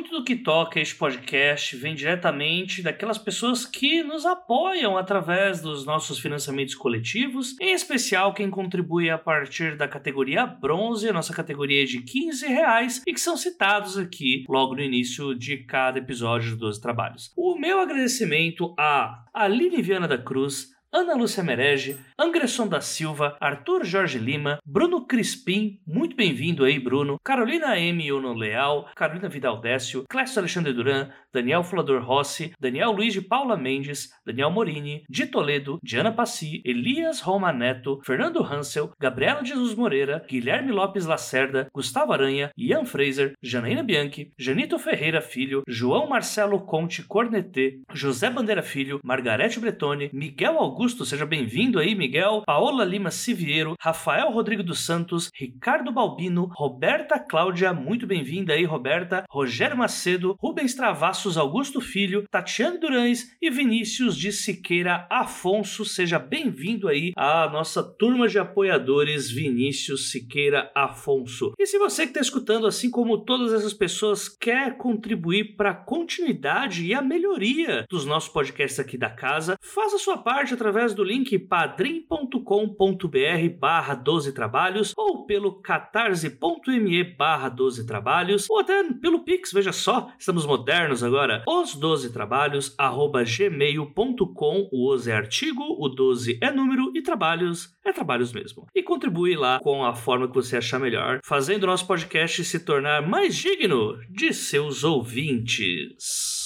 Muito do que toca este podcast vem diretamente daquelas pessoas que nos apoiam através dos nossos financiamentos coletivos, em especial quem contribui a partir da categoria bronze, nossa categoria de 15 reais, e que são citados aqui logo no início de cada episódio dos Trabalhos. O meu agradecimento a Aline Viana da Cruz, Ana Lúcia Merege, Angresson da Silva, Arthur Jorge Lima, Bruno Crispim, muito bem-vindo aí, Bruno, Carolina M. Ono Leal, Carolina Vidal Décio, Clécio Alexandre Duran, Daniel Fulador Rossi, Daniel Luiz de Paula Mendes, Daniel Morini, de Toledo, Diana Passi, Elias Roma Neto, Fernando Hansel, Gabriela Jesus Moreira, Guilherme Lopes Lacerda, Gustavo Aranha, Ian Fraser, Janaína Bianchi, Janito Ferreira Filho, João Marcelo Conte Cornetê, José Bandeira Filho, Margarete Bretone, Miguel Augusto, seja bem-vindo aí, Miguel, Paola Lima Siviero, Rafael Rodrigo dos Santos, Ricardo Balbino, Roberta Cláudia, muito bem-vinda aí, Roberta, Rogério Macedo, Rubens Travassos Augusto Filho, Tatiane Durães e Vinícius de Siqueira Afonso. Seja bem-vindo aí à nossa turma de apoiadores Vinícius Siqueira Afonso. E se você que está escutando, assim como todas essas pessoas, quer contribuir para a continuidade e a melhoria dos nossos podcasts aqui da casa, faça sua parte através do link padrim.com.br barra 12 trabalhos ou pelo catarse.me barra 12 trabalhos ou até pelo Pix, veja só, estamos modernos agora, os 12 trabalhos arroba gmail.com, o 12 é artigo, o 12 é número e trabalhos é trabalhos mesmo. E contribui lá com a forma que você achar melhor, fazendo nosso podcast se tornar mais digno de seus ouvintes.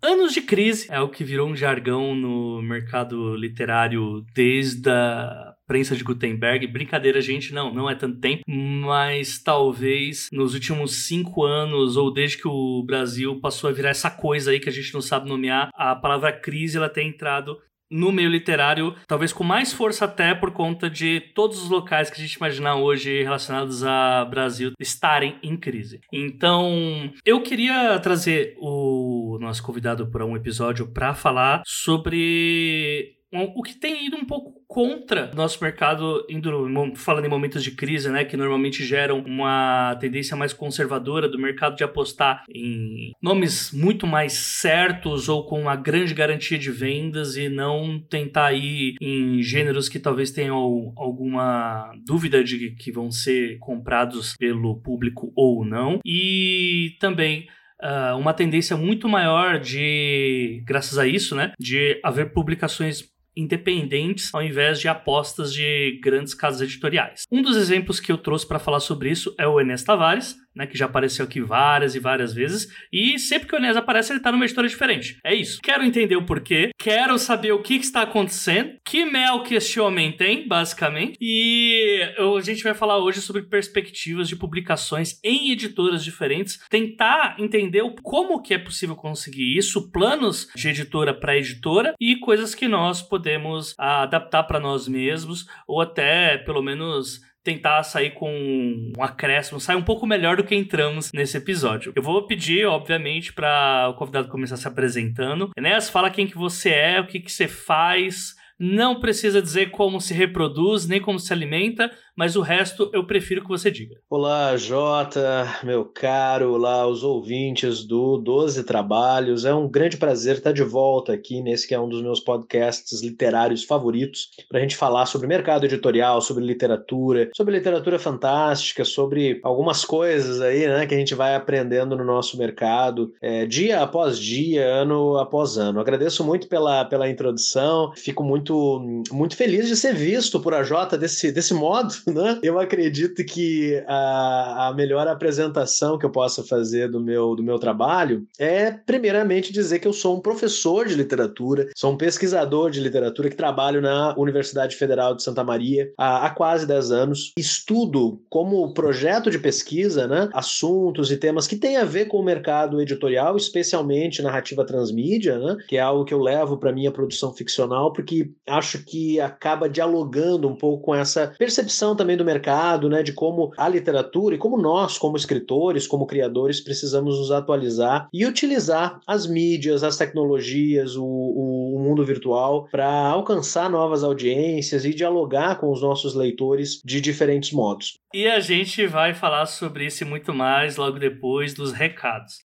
Anos de crise é o que virou um jargão no mercado literário desde a prensa de Gutenberg. Brincadeira, gente, não, não é tanto tempo, mas talvez nos últimos cinco anos, ou desde que o Brasil passou a virar essa coisa aí que a gente não sabe nomear, a palavra crise ela tem entrado no meio literário, talvez com mais força até por conta de todos os locais que a gente imaginar hoje relacionados a Brasil estarem em crise. Então, eu queria trazer o nosso convidado para um episódio para falar sobre o que tem ido um pouco contra nosso mercado, indo, falando em momentos de crise, né, que normalmente geram uma tendência mais conservadora do mercado de apostar em nomes muito mais certos ou com uma grande garantia de vendas e não tentar ir em gêneros que talvez tenham alguma dúvida de que vão ser comprados pelo público ou não. E também Uh, uma tendência muito maior de, graças a isso, né, de haver publicações independentes ao invés de apostas de grandes casas editoriais. Um dos exemplos que eu trouxe para falar sobre isso é o Enes Tavares, né, que já apareceu aqui várias e várias vezes, e sempre que o Enes aparece, ele tá numa história diferente. É isso. Quero entender o porquê, quero saber o que, que está acontecendo, que mel que este homem tem, basicamente, e a gente vai falar hoje sobre perspectivas de publicações em editoras diferentes, tentar entender como que é possível conseguir isso, planos de editora para editora e coisas que nós podemos adaptar para nós mesmos, ou até, pelo menos, tentar sair com um acréscimo, sair um pouco melhor do que entramos nesse episódio. Eu vou pedir, obviamente, para o convidado começar se apresentando. Enéas, fala quem que você é, o que que você faz. Não precisa dizer como se reproduz, nem como se alimenta, mas o resto eu prefiro que você diga. Olá, Jota, meu caro, olá os ouvintes do 12 Trabalhos. É um grande prazer estar de volta aqui nesse que é um dos meus podcasts literários favoritos, para a gente falar sobre mercado editorial, sobre literatura, sobre literatura fantástica, sobre algumas coisas aí, né, que a gente vai aprendendo no nosso mercado, é, dia após dia, ano após ano. Agradeço muito pela, pela introdução, fico muito, muito feliz de ser visto por a Jota desse, desse modo né? Eu acredito que a, a melhor apresentação que eu possa fazer do meu, do meu trabalho é, primeiramente, dizer que eu sou um professor de literatura, sou um pesquisador de literatura que trabalho na Universidade Federal de Santa Maria há, há quase 10 anos. Estudo como projeto de pesquisa né, assuntos e temas que têm a ver com o mercado editorial, especialmente narrativa transmídia, né, que é algo que eu levo para minha produção ficcional, porque acho que acaba dialogando um pouco com essa percepção também do mercado, né, de como a literatura e como nós, como escritores, como criadores, precisamos nos atualizar e utilizar as mídias, as tecnologias, o, o, mundo virtual para alcançar novas audiências e dialogar com os nossos leitores de diferentes modos. E a gente vai falar sobre isso e muito mais logo depois dos recados.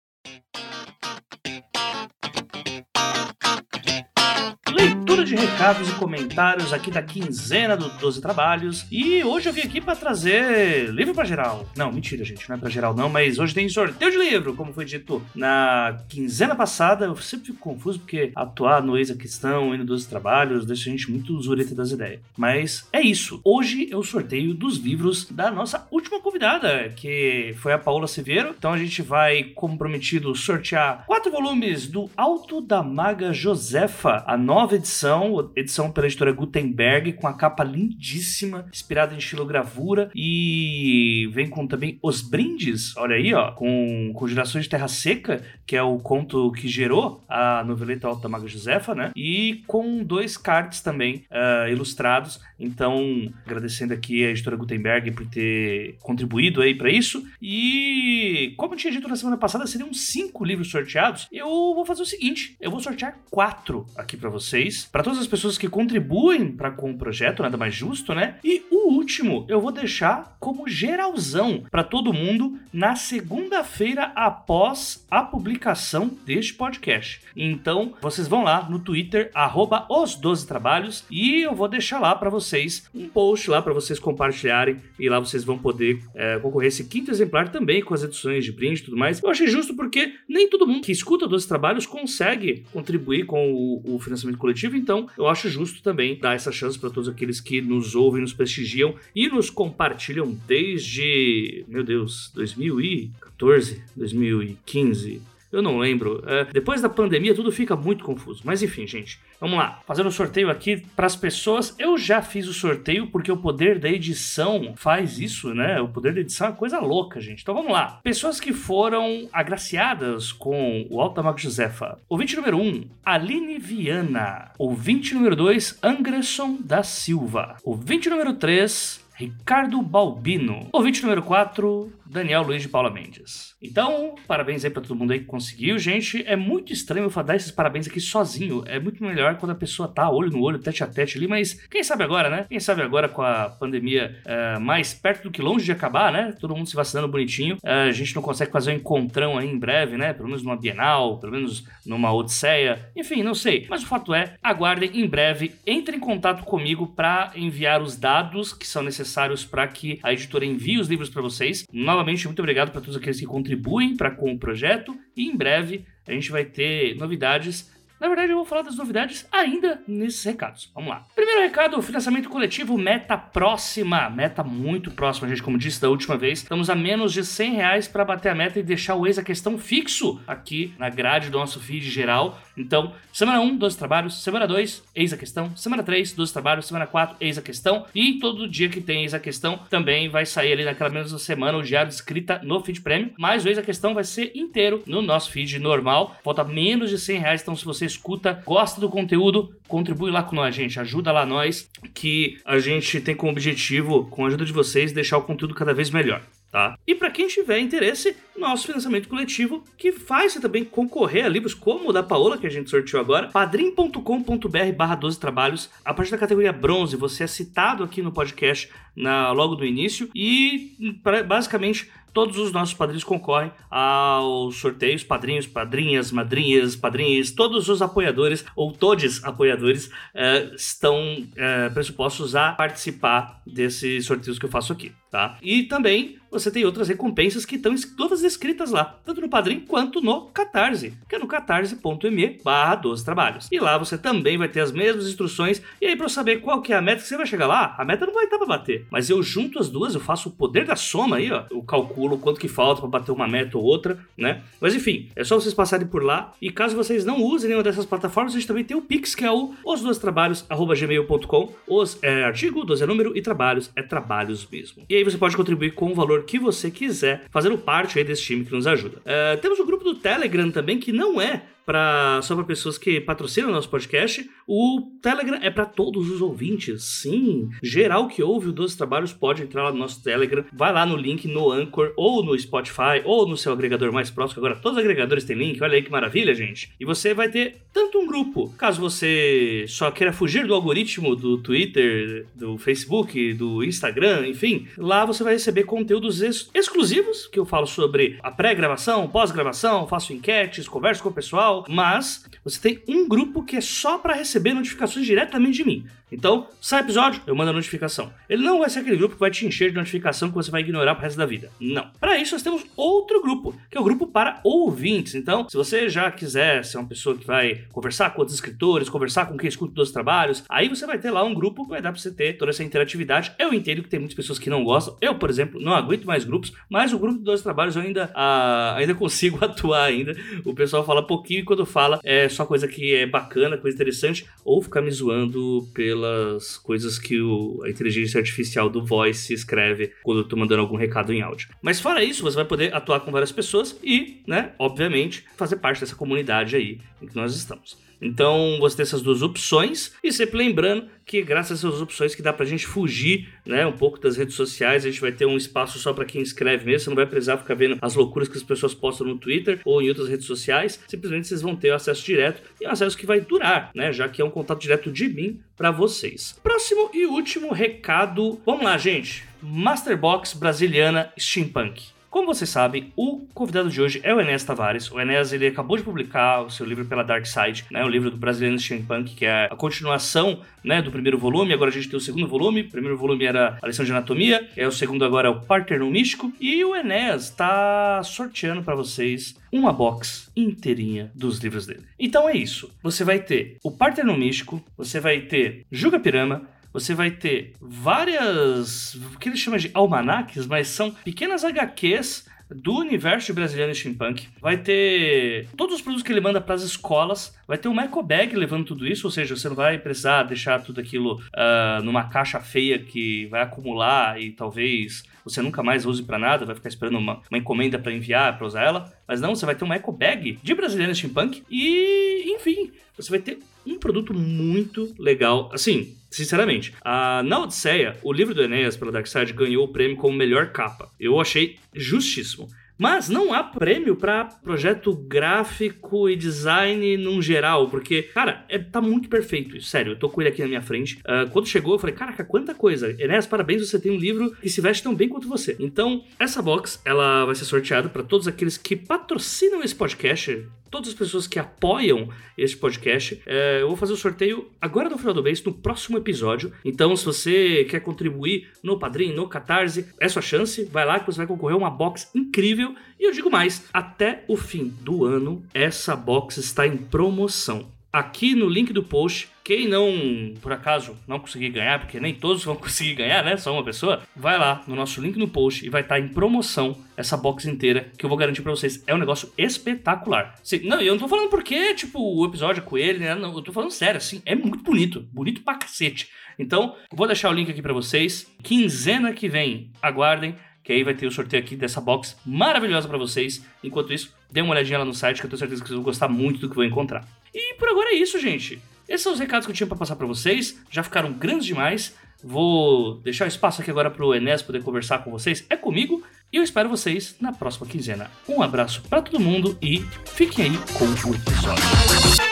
Leitura de recados e comentários aqui da quinzena do 12 Trabalhos. E hoje eu vim aqui para trazer livro para geral. Não, mentira, gente, não é para geral não, mas hoje tem sorteio de livro, como foi dito na quinzena passada. Eu sempre fico confuso porque atuar no Eis Questão e no 12 Trabalhos deixa a gente muito zureta das ideias. Mas é isso. Hoje é o sorteio dos livros da nossa última convidada, que foi a Paula Severo. Então a gente vai, como prometido, sortear quatro volumes do Alto da Maga Josefa, a nova edição, edição pela editora Gutenberg, com a capa lindíssima, inspirada em estilogravura e vem com também os brindes, olha aí, ó, com, com Gerações de Terra Seca, que é o conto que gerou a noveleta Alta Maga Josefa, né? E com dois cards também uh, ilustrados. Então, agradecendo aqui a editora Gutenberg por ter contribuído aí para isso. E como eu tinha dito na semana passada, seriam cinco livros sorteados. Eu vou fazer o seguinte: eu vou sortear quatro aqui para vocês, para todas as pessoas que contribuem para com o projeto, nada mais justo, né? E o último eu vou deixar como geralzão para todo mundo na segunda-feira após a publicação deste podcast. Então, vocês vão lá no Twitter os 12 trabalhos e eu vou deixar lá para vocês um post lá para vocês compartilharem e lá vocês vão poder é, concorrer esse quinto exemplar também com as edições de brinde e tudo mais. Eu achei justo porque nem todo mundo que escuta 12 trabalhos consegue contribuir com o, o financiamento coletivo, então eu acho justo também dar essa chance para todos aqueles que nos ouvem, nos prestigiam e nos compartilham desde, meu Deus, 2014, 2015. Eu não lembro. É, depois da pandemia, tudo fica muito confuso. Mas enfim, gente. Vamos lá. Fazendo o sorteio aqui para as pessoas. Eu já fiz o sorteio porque o poder da edição faz isso, né? O poder da edição é uma coisa louca, gente. Então vamos lá. Pessoas que foram agraciadas com o Alta Mago Josefa. Ouvinte número 1, um, Aline Viana. Ouvinte número 2, Anderson da Silva. Ouvinte número 3, Ricardo Balbino. Ouvinte número 4, Daniel Luiz de Paula Mendes. Então, parabéns aí pra todo mundo aí que conseguiu, gente. É muito estranho eu dar esses parabéns aqui sozinho. É muito melhor quando a pessoa tá olho no olho, tete a tete ali, mas quem sabe agora, né? Quem sabe agora com a pandemia é, mais perto do que longe de acabar, né? Todo mundo se vacinando bonitinho. É, a gente não consegue fazer um encontrão aí em breve, né? Pelo menos numa Bienal, pelo menos numa Odisseia. Enfim, não sei. Mas o fato é, aguardem em breve. Entre em contato comigo para enviar os dados que são necessários para que a editora envie os livros para vocês. Nova novamente, muito obrigado para todos aqueles que contribuem para com o projeto. E em breve a gente vai ter novidades na verdade, eu vou falar das novidades ainda nesses recados. Vamos lá. Primeiro recado: financiamento coletivo meta próxima. Meta muito próxima, gente. Como disse da última vez, estamos a menos de 100 reais para bater a meta e deixar o ex a questão fixo aqui na grade do nosso feed geral. Então, semana 1, 12 trabalhos. Semana 2, eis a questão. Semana 3, 12 trabalhos. Semana 4, eis a questão. E todo dia que tem eis a questão também vai sair ali naquela mesma semana o diário de escrita no feed premium. Mas o eis a questão vai ser inteiro no nosso feed normal. Falta menos de 100 reais. Então, se você escuta, gosta do conteúdo, contribui lá com nós, gente. Ajuda lá nós, que a gente tem como objetivo, com a ajuda de vocês, deixar o conteúdo cada vez melhor. Tá? E para quem tiver interesse, nosso financiamento coletivo, que faz você também concorrer a livros como o da Paola, que a gente sorteou agora, padrim.com.br barra 12 trabalhos. A partir da categoria bronze, você é citado aqui no podcast na, logo do início e pra, basicamente todos os nossos padrinhos concorrem aos sorteios, padrinhos, padrinhas, madrinhas, padrinhas, todos os apoiadores, ou todos apoiadores, uh, estão uh, pressupostos a participar desses sorteios que eu faço aqui, tá? E também você tem outras recompensas que estão todas escritas lá, tanto no Padrim quanto no Catarse, que é no catarse.me barra 12 trabalhos. E lá você também vai ter as mesmas instruções, e aí para saber qual que é a meta que você vai chegar lá, a meta não vai estar para bater, mas eu junto as duas, eu faço o poder da soma aí, ó, eu calculo quanto que falta para bater uma meta ou outra, né? Mas enfim, é só vocês passarem por lá, e caso vocês não usem nenhuma dessas plataformas, a gente também tem o Pix, que é o os dois trabalhos, arroba gmail.com, os é artigo, 12 é número, e trabalhos é trabalhos mesmo. E aí você pode contribuir com o valor valor que você quiser, fazendo parte aí desse time que nos ajuda. Uh, temos o grupo do Telegram também, que não é só para pessoas que patrocinam o nosso podcast. O Telegram é para todos os ouvintes, sim. Geral que ouve o 12 Trabalhos pode entrar lá no nosso Telegram. Vai lá no link no Anchor, ou no Spotify, ou no seu agregador mais próximo. Agora todos os agregadores têm link, olha aí que maravilha, gente. E você vai ter tanto um grupo, caso você só queira fugir do algoritmo do Twitter, do Facebook, do Instagram, enfim, lá você vai receber conteúdos ex exclusivos que eu falo sobre a pré-gravação, pós-gravação, faço enquetes, converso com o pessoal, mas você tem um grupo que é só para receber notificações diretamente de mim. Então, sai episódio, eu mando a notificação. Ele não vai ser aquele grupo que vai te encher de notificação que você vai ignorar pro resto da vida. Não. Para isso, nós temos outro grupo, que é o grupo para ouvintes. Então, se você já quiser ser uma pessoa que vai conversar com outros escritores, conversar com quem escuta dos trabalhos, aí você vai ter lá um grupo que vai dar pra você ter toda essa interatividade. Eu entendo que tem muitas pessoas que não gostam. Eu, por exemplo, não aguento mais grupos, mas o grupo dos trabalhos eu ainda, uh, ainda consigo atuar ainda. O pessoal fala pouquinho e quando fala é só coisa que é bacana, coisa interessante, ou ficar me zoando pelo pelas coisas que o, a inteligência artificial do Voice escreve quando eu tô mandando algum recado em áudio. Mas fora isso, você vai poder atuar com várias pessoas e, né, obviamente, fazer parte dessa comunidade aí em que nós estamos. Então você tem essas duas opções e sempre lembrando que graças a essas opções que dá pra gente fugir, né, um pouco das redes sociais, a gente vai ter um espaço só para quem escreve mesmo, você não vai precisar ficar vendo as loucuras que as pessoas postam no Twitter ou em outras redes sociais, simplesmente vocês vão ter acesso direto e um acesso que vai durar, né, já que é um contato direto de mim para vocês. Próximo e último recado, vamos lá, gente. Masterbox Brasiliana Steampunk. Como vocês sabem, o convidado de hoje é o Enéas Tavares. O Enéas ele acabou de publicar o seu livro pela Dark Side, né, o livro do brasileiro Steampunk, que é a continuação né, do primeiro volume. Agora a gente tem o segundo volume. O primeiro volume era a lição de anatomia, é o segundo agora é o Parterno Místico. E o Enéas está sorteando para vocês uma box inteirinha dos livros dele. Então é isso. Você vai ter o Parterno Místico, você vai ter Juga Pirama, você vai ter várias, o que ele chama de almanaques, mas são pequenas HQs do universo brasileiro steampunk. Vai ter todos os produtos que ele manda para as escolas. Vai ter uma eco bag levando tudo isso, ou seja, você não vai precisar deixar tudo aquilo uh, numa caixa feia que vai acumular e talvez você nunca mais use para nada, vai ficar esperando uma, uma encomenda para enviar, para usar ela. Mas não, você vai ter uma eco bag de brasileiro steampunk e, enfim, você vai ter um produto muito legal. Assim, sinceramente, a, na Odisseia, o livro do Enéas pela Darkside ganhou o prêmio como melhor capa. Eu achei justíssimo. Mas não há prêmio para projeto gráfico e design num geral, porque, cara, é, tá muito perfeito. Sério, eu tô com ele aqui na minha frente. Uh, quando chegou, eu falei, caraca, quanta coisa. Enéas, parabéns, você tem um livro que se veste tão bem quanto você. Então, essa box, ela vai ser sorteada para todos aqueles que patrocinam esse podcast todas as pessoas que apoiam este podcast. É, eu vou fazer o sorteio agora no final do mês, no próximo episódio. Então, se você quer contribuir no Padrim, no Catarse, é sua chance. Vai lá que você vai concorrer a uma box incrível. E eu digo mais: até o fim do ano, essa box está em promoção aqui no link do post. Quem não, por acaso, não conseguir ganhar, porque nem todos vão conseguir ganhar, né? Só uma pessoa, vai lá no nosso link no post e vai estar tá em promoção essa box inteira que eu vou garantir para vocês. É um negócio espetacular. Sim, não, eu não tô falando porque, tipo, o episódio é com ele, né? Não, eu tô falando sério, assim, é muito bonito. Bonito pra cacete. Então, vou deixar o link aqui para vocês. Quinzena que vem, aguardem que aí vai ter o sorteio aqui dessa box maravilhosa para vocês. Enquanto isso, dê uma olhadinha lá no site que eu tenho certeza que vocês vão gostar muito do que vão encontrar. E por agora é isso, gente. Esses são os recados que eu tinha para passar para vocês. Já ficaram grandes demais. Vou deixar o espaço aqui agora para o Enes poder conversar com vocês. É comigo. E eu espero vocês na próxima quinzena. Um abraço para todo mundo e fiquem aí com o episódio.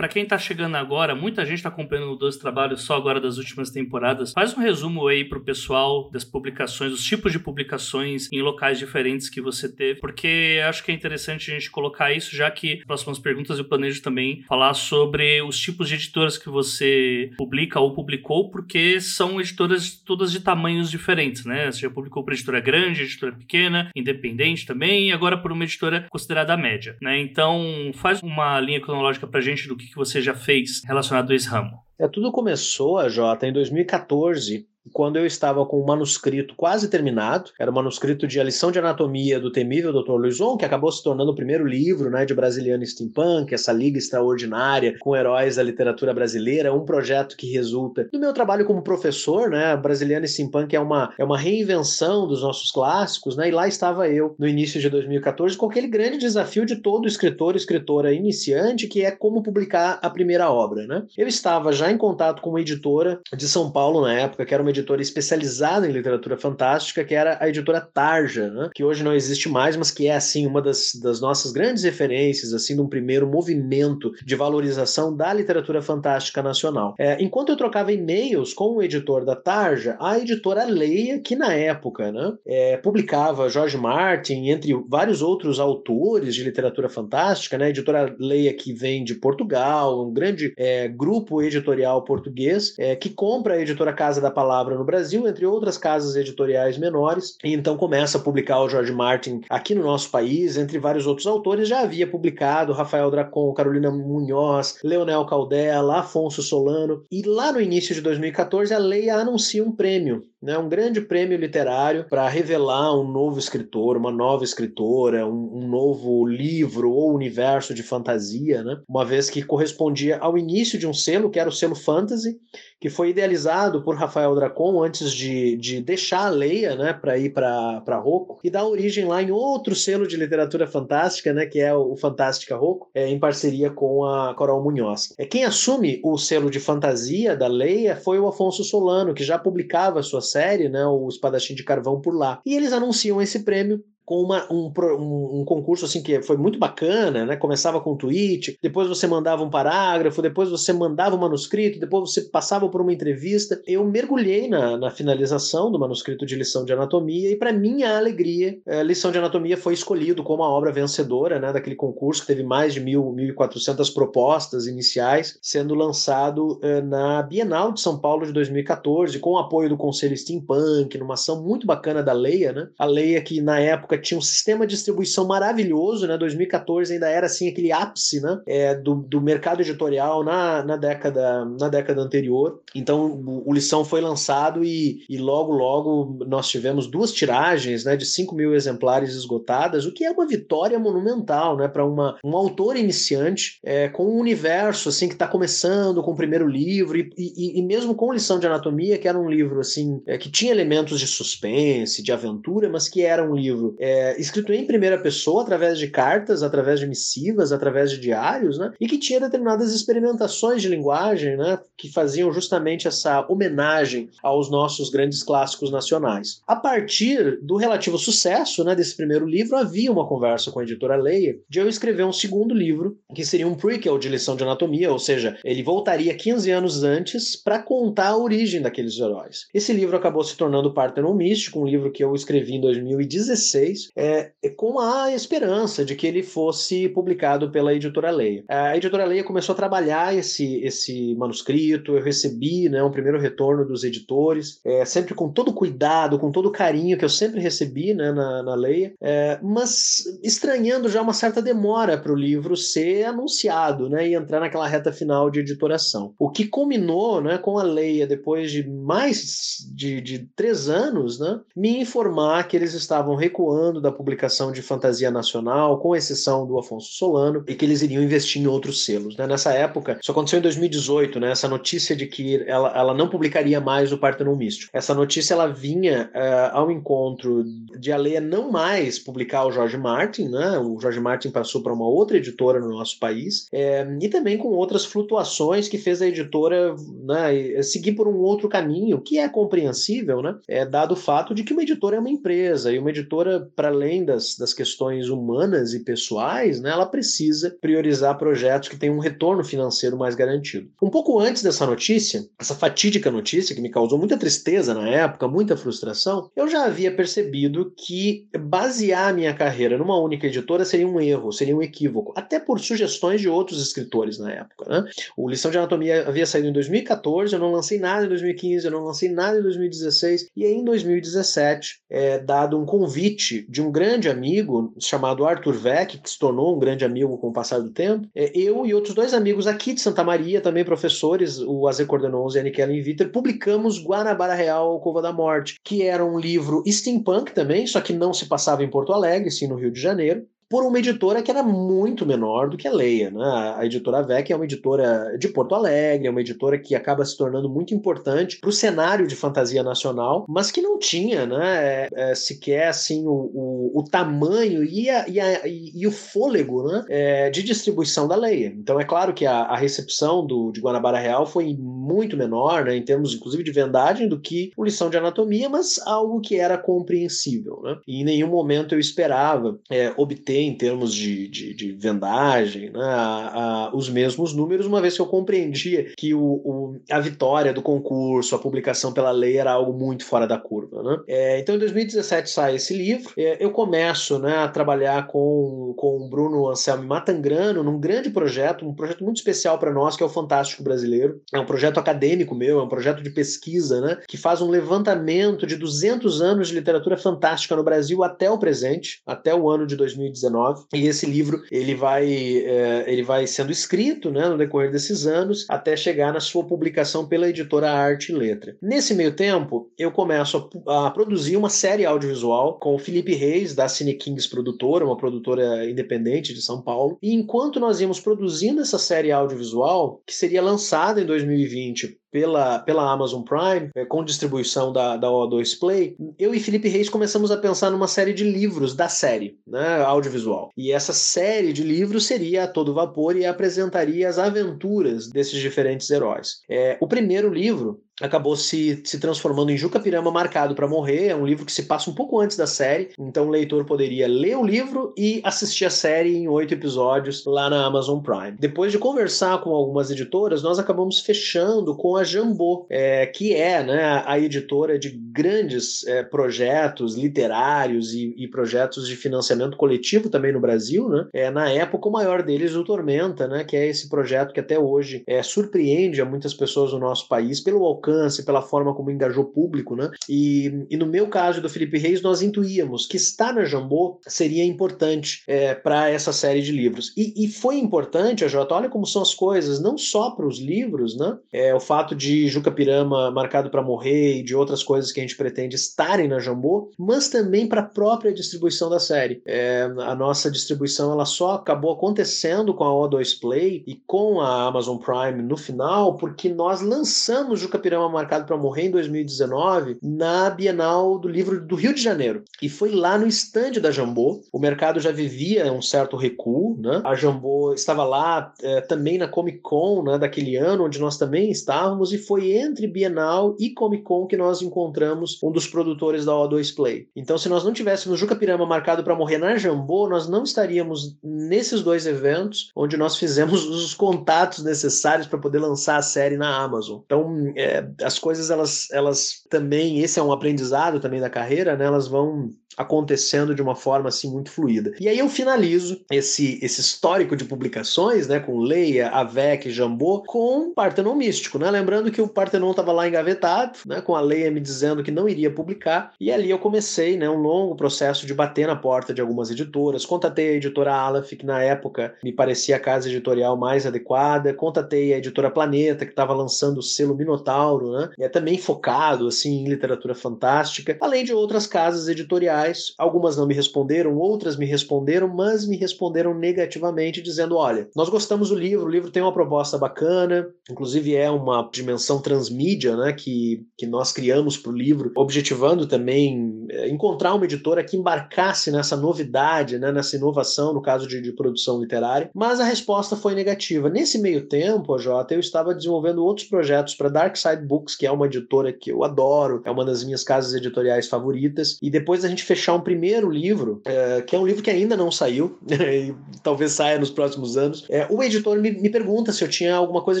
Para quem tá chegando agora, muita gente tá acompanhando Dois Trabalhos só agora das últimas temporadas. Faz um resumo aí pro pessoal das publicações, os tipos de publicações em locais diferentes que você teve, porque acho que é interessante a gente colocar isso, já que próximas perguntas eu planejo também falar sobre os tipos de editoras que você publica ou publicou, porque são editoras todas de tamanhos diferentes, né? Você já publicou para editora grande, editora pequena, independente também, e agora por uma editora considerada média, né? Então, faz uma linha cronológica pra gente do que que você já fez relacionado a esse ramo? É, tudo começou, Jota, em 2014, quando eu estava com o manuscrito quase terminado, era o manuscrito de A Lição de Anatomia do temível Dr. Luizon, que acabou se tornando o primeiro livro né, de Brasiliano Steampunk, essa liga extraordinária com heróis da literatura brasileira, um projeto que resulta do meu trabalho como professor, né? Brasiliano Steampunk é uma, é uma reinvenção dos nossos clássicos, né? E lá estava eu, no início de 2014, com aquele grande desafio de todo escritor escritora iniciante, que é como publicar a primeira obra, né? Eu estava já em contato com uma editora de São Paulo na época, que era uma editora especializada em literatura fantástica, que era a editora Tarja, né? que hoje não existe mais, mas que é assim uma das, das nossas grandes referências, assim, de um primeiro movimento de valorização da literatura fantástica nacional. É, enquanto eu trocava e-mails com o editor da Tarja, a editora Leia, que na época né, é, publicava George Martin, entre vários outros autores de literatura fantástica, né, a editora Leia que vem de Portugal, um grande é, grupo editorial português, é, que compra a editora Casa da Palavra no Brasil, entre outras casas editoriais menores, e então começa a publicar o George Martin aqui no nosso país, entre vários outros autores, já havia publicado Rafael Dracon, Carolina Munhoz, Leonel Caldela, Afonso Solano, e lá no início de 2014 a Leia anuncia um prêmio né, um grande prêmio literário para revelar um novo escritor, uma nova escritora, um, um, novo livro ou universo de fantasia, né, uma vez que correspondia ao início de um selo, que era o selo Fantasy, que foi idealizado por Rafael Dracon antes de, de deixar a Leia né, para ir para Rocco, e dá origem lá em outro selo de literatura fantástica, né, que é o, Fantástica Rocco, é, em parceria com a Coral Munhoz. É, quem assume o selo de fantasia da Leia foi o Afonso Solano, que já publicava suas série, né, o Espadachim de Carvão por lá. E eles anunciam esse prêmio com uma, um, um, um, concurso assim que foi muito bacana, né? Começava com um tweet, depois você mandava um parágrafo, depois você mandava um manuscrito, depois você passava por uma entrevista. Eu mergulhei na, na finalização do manuscrito de lição de anatomia e, para minha alegria, a é, lição de anatomia foi escolhido como a obra vencedora, né? Daquele concurso que teve mais de mil, 1.400 propostas iniciais, sendo lançado é, na Bienal de São Paulo de 2014, com o apoio do Conselho Steampunk, numa ação muito bacana da Leia, né? A Leia que na época época tinha um sistema de distribuição maravilhoso, né? 2014 ainda era assim aquele ápice, né? É, do, do mercado editorial na, na, década, na década anterior. Então o, o Lição foi lançado e, e logo, logo nós tivemos duas tiragens, né? De 5 mil exemplares esgotadas, o que é uma vitória monumental, né? Para um autor iniciante é, com um universo assim que está começando com o primeiro livro e, e, e, mesmo com Lição de Anatomia, que era um livro assim é, que tinha elementos de suspense, de aventura, mas que era um livro é, escrito em primeira pessoa, através de cartas, através de missivas, através de diários, né? E que tinha determinadas experimentações de linguagem, né? Que faziam justamente essa homenagem aos nossos grandes clássicos nacionais. A partir do relativo sucesso, né, desse primeiro livro, havia uma conversa com a editora Leia de eu escrever um segundo livro, que seria um prequel de lição de anatomia, ou seja, ele voltaria 15 anos antes para contar a origem daqueles heróis. Esse livro acabou se tornando Parthenon Místico, um livro que eu escrevi em 2016 é, é, com a esperança de que ele fosse publicado pela editora Leia. A editora Leia começou a trabalhar esse, esse manuscrito, eu recebi né, um primeiro retorno dos editores, é, sempre com todo cuidado, com todo carinho que eu sempre recebi né, na, na Leia, é, mas estranhando já uma certa demora para o livro ser anunciado né, e entrar naquela reta final de editoração. O que culminou né, com a Leia, depois de mais de, de três anos, né, me informar que eles estavam recuando da publicação de fantasia nacional, com exceção do Afonso Solano, e que eles iriam investir em outros selos. Né? Nessa época, isso aconteceu em 2018, né? essa notícia de que ela, ela não publicaria mais o Parthenon Místico. Essa notícia ela vinha uh, ao encontro de a Leia não mais publicar o Jorge Martin, né? o Jorge Martin passou para uma outra editora no nosso país, é, e também com outras flutuações que fez a editora né, seguir por um outro caminho, que é compreensível, né? é, dado o fato de que uma editora é uma empresa, e uma editora para além das, das questões humanas e pessoais, né, ela precisa priorizar projetos que tenham um retorno financeiro mais garantido. Um pouco antes dessa notícia, essa fatídica notícia que me causou muita tristeza na época, muita frustração, eu já havia percebido que basear a minha carreira numa única editora seria um erro, seria um equívoco, até por sugestões de outros escritores na época. Né? O Lição de Anatomia havia saído em 2014, eu não lancei nada em 2015, eu não lancei nada em 2016, e aí em 2017, é, dado um convite de um grande amigo chamado Arthur Vec, que se tornou um grande amigo com o passar do tempo, é, eu e outros dois amigos aqui de Santa Maria, também professores, o Aze Cordenons e a Nikellen Viter, publicamos Guanabara Real, Cova da Morte, que era um livro steampunk também, só que não se passava em Porto Alegre, sim no Rio de Janeiro por uma editora que era muito menor do que a Leia. Né? A editora VEC é uma editora de Porto Alegre, é uma editora que acaba se tornando muito importante para o cenário de fantasia nacional, mas que não tinha né, é, é, sequer assim, o, o, o tamanho e, a, e, a, e, o fôlego né, é, de distribuição da Leia. Então é claro que a, a recepção do, de Guanabara Real foi muito menor, né, em termos inclusive de vendagem, do que o lição de anatomia, mas algo que era compreensível. Né? E em nenhum momento eu esperava é, obter em termos de, de, de vendagem, né, a, a, os mesmos números, uma vez que eu compreendia que o, o, a vitória do concurso, a publicação pela lei era algo muito fora da curva. Né? É, então, em 2017 sai esse livro. É, eu começo né, a trabalhar com, com o Bruno Anselmo Matangrano num grande projeto, um projeto muito especial para nós, que é o Fantástico Brasileiro. É um projeto acadêmico meu, é um projeto de pesquisa, né, que faz um levantamento de 200 anos de literatura fantástica no Brasil até o presente, até o ano de 2019. E esse livro ele vai, é, ele vai sendo escrito né, no decorrer desses anos até chegar na sua publicação pela editora Arte e Letra. Nesse meio tempo, eu começo a, a produzir uma série audiovisual com o Felipe Reis, da Cine Kings Produtora, uma produtora independente de São Paulo. E enquanto nós íamos produzindo essa série audiovisual, que seria lançada em 2020 pela, pela Amazon Prime, é, com distribuição da, da O2 Play, eu e Felipe Reis começamos a pensar numa série de livros da série, né, audiovisual. E essa série de livros seria a todo vapor e apresentaria as aventuras desses diferentes heróis. É, o primeiro livro acabou se, se transformando em Juca Pirama Marcado para Morrer. É um livro que se passa um pouco antes da série, então o leitor poderia ler o livro e assistir a série em oito episódios lá na Amazon Prime. Depois de conversar com algumas editoras, nós acabamos fechando com a Jambô, é, que é né, a editora de grandes é, projetos literários e, e, projetos de financiamento coletivo também no Brasil. Né? É, na época, o maior deles, o Tormenta, né, que é esse projeto que até hoje é, surpreende a muitas pessoas no nosso país pelo alcance alcance, pela forma como engajou público, né? E, e no meu caso do Felipe Reis, nós intuíamos que estar na Jambô seria importante é, para essa série de livros. E, e foi importante, a Jota, olha como são as coisas, não só para os livros, né? É, o fato de Juca Pirama marcado para morrer e de outras coisas que a gente pretende estarem na Jambô, mas também para a própria distribuição da série. É, a nossa distribuição ela só acabou acontecendo com a O2 Play e com a Amazon Prime no final, porque nós lançamos Juca Pirama Pirama Marcado para Morrer em 2019 na Bienal do Livro do Rio de Janeiro. E foi lá no estande da Jambô. O mercado já vivia um certo recuo, né? A Jambô estava lá é, também na Comic Con né, daquele ano, onde nós também estávamos, e foi entre Bienal e Comic Con que nós encontramos um dos produtores da O2 Play. Então, se nós não tivéssemos Juca Pirama marcado para morrer na Jambô, nós não estaríamos nesses dois eventos, onde nós fizemos os contatos necessários para poder lançar a série na Amazon. Então, é, as coisas elas, elas também, esse é um aprendizado também da carreira, né? Elas vão acontecendo de uma forma assim muito fluida. E aí eu finalizo esse, esse histórico de publicações, né, com Leia, Avec, Jambô, com Partenon Místico, né? Lembrando que o Partenon estava lá engavetado, né, com a Leia me dizendo que não iria publicar, e ali eu comecei, né, um longo processo de bater na porta de algumas editoras. Contatei a editora Aleph, que na época me parecia a casa editorial mais adequada, contatei a editora Planeta, que estava lançando o selo Minotauro, né? E é também focado assim em literatura fantástica, além de outras casas editoriais Algumas não me responderam, outras me responderam, mas me responderam negativamente, dizendo: olha, nós gostamos do livro, o livro tem uma proposta bacana, inclusive é uma dimensão transmídia né, que, que nós criamos para o livro, objetivando também é, encontrar uma editora que embarcasse nessa novidade, né, nessa inovação, no caso de, de produção literária, mas a resposta foi negativa. Nesse meio tempo, Jota, eu estava desenvolvendo outros projetos para Dark Side Books, que é uma editora que eu adoro, é uma das minhas casas editoriais favoritas, e depois a gente fechar um primeiro livro, é, que é um livro que ainda não saiu, e talvez saia nos próximos anos. É, o editor me, me, pergunta se eu tinha alguma coisa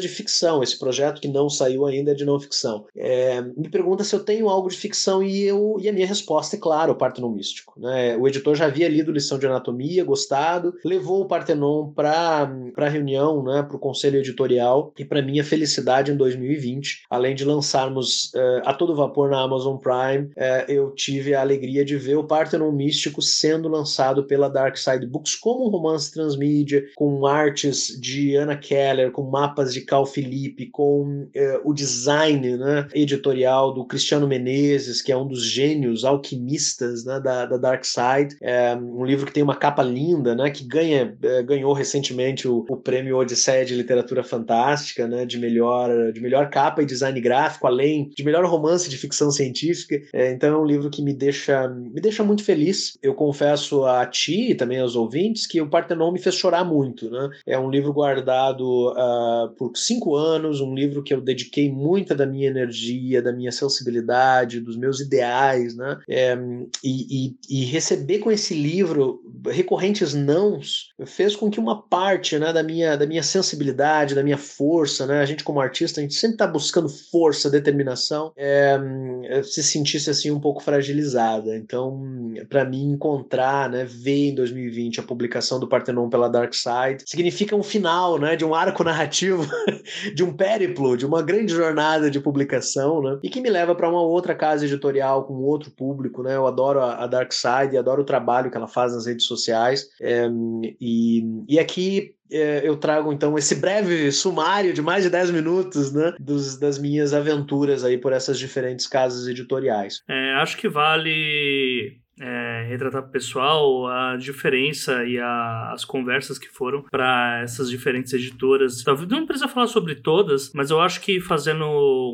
de ficção, esse projeto que não saiu ainda é de não ficção. É, me pergunta se eu tenho algo de ficção e, eu, e a minha resposta é claro, o Partenon Místico. Né? O editor já havia lido lição de anatomia, gostado, levou o Partenon para a reunião, né, para o conselho editorial, e para minha felicidade em 2020, além de lançarmos uh, a todo vapor na Amazon Prime, uh, eu tive a alegria de ver o o Parthenon Místico sendo lançado pela Dark Side Books como um romance transmídia, com artes de Anna Keller, com mapas de Cal Felipe, com eh, o design né, editorial do Cristiano Menezes, que é um dos gênios alquimistas né, da, da Dark Side. É um livro que tem uma capa linda, né, que ganha, eh, ganhou recentemente o, o prêmio Odisseia de Literatura Fantástica, né, de melhor, de melhor capa e design gráfico, além de melhor romance de ficção científica. É, então é um livro que me deixa, me deixa muito feliz. Eu confesso a ti e também aos ouvintes que o Partenon me fez chorar muito. Né? É um livro guardado uh, por cinco anos, um livro que eu dediquei muita da minha energia, da minha sensibilidade, dos meus ideais, né? É, e, e, e, receber com esse livro recorrentes nãos fez com que uma parte né, da, minha, da minha sensibilidade, da minha força, né? A gente como artista, a gente sempre está buscando força, determinação, é, se sentisse assim um pouco fragilizada. Então, para mim encontrar, né, ver em 2020 a publicação do Partenon pela Dark Side, significa um final, né, de um arco narrativo, de um périplo, de uma grande jornada de publicação, né, e que me leva para uma outra casa editorial com outro público, né. Eu adoro a, a Dark Side, adoro o trabalho que ela faz nas redes sociais, é, e, e aqui eu trago então esse breve sumário de mais de 10 minutos né, dos, das minhas aventuras aí por essas diferentes casas editoriais. É, acho que vale é, retratar pessoal a diferença e a, as conversas que foram para essas diferentes editoras. Talvez não precisa falar sobre todas, mas eu acho que fazendo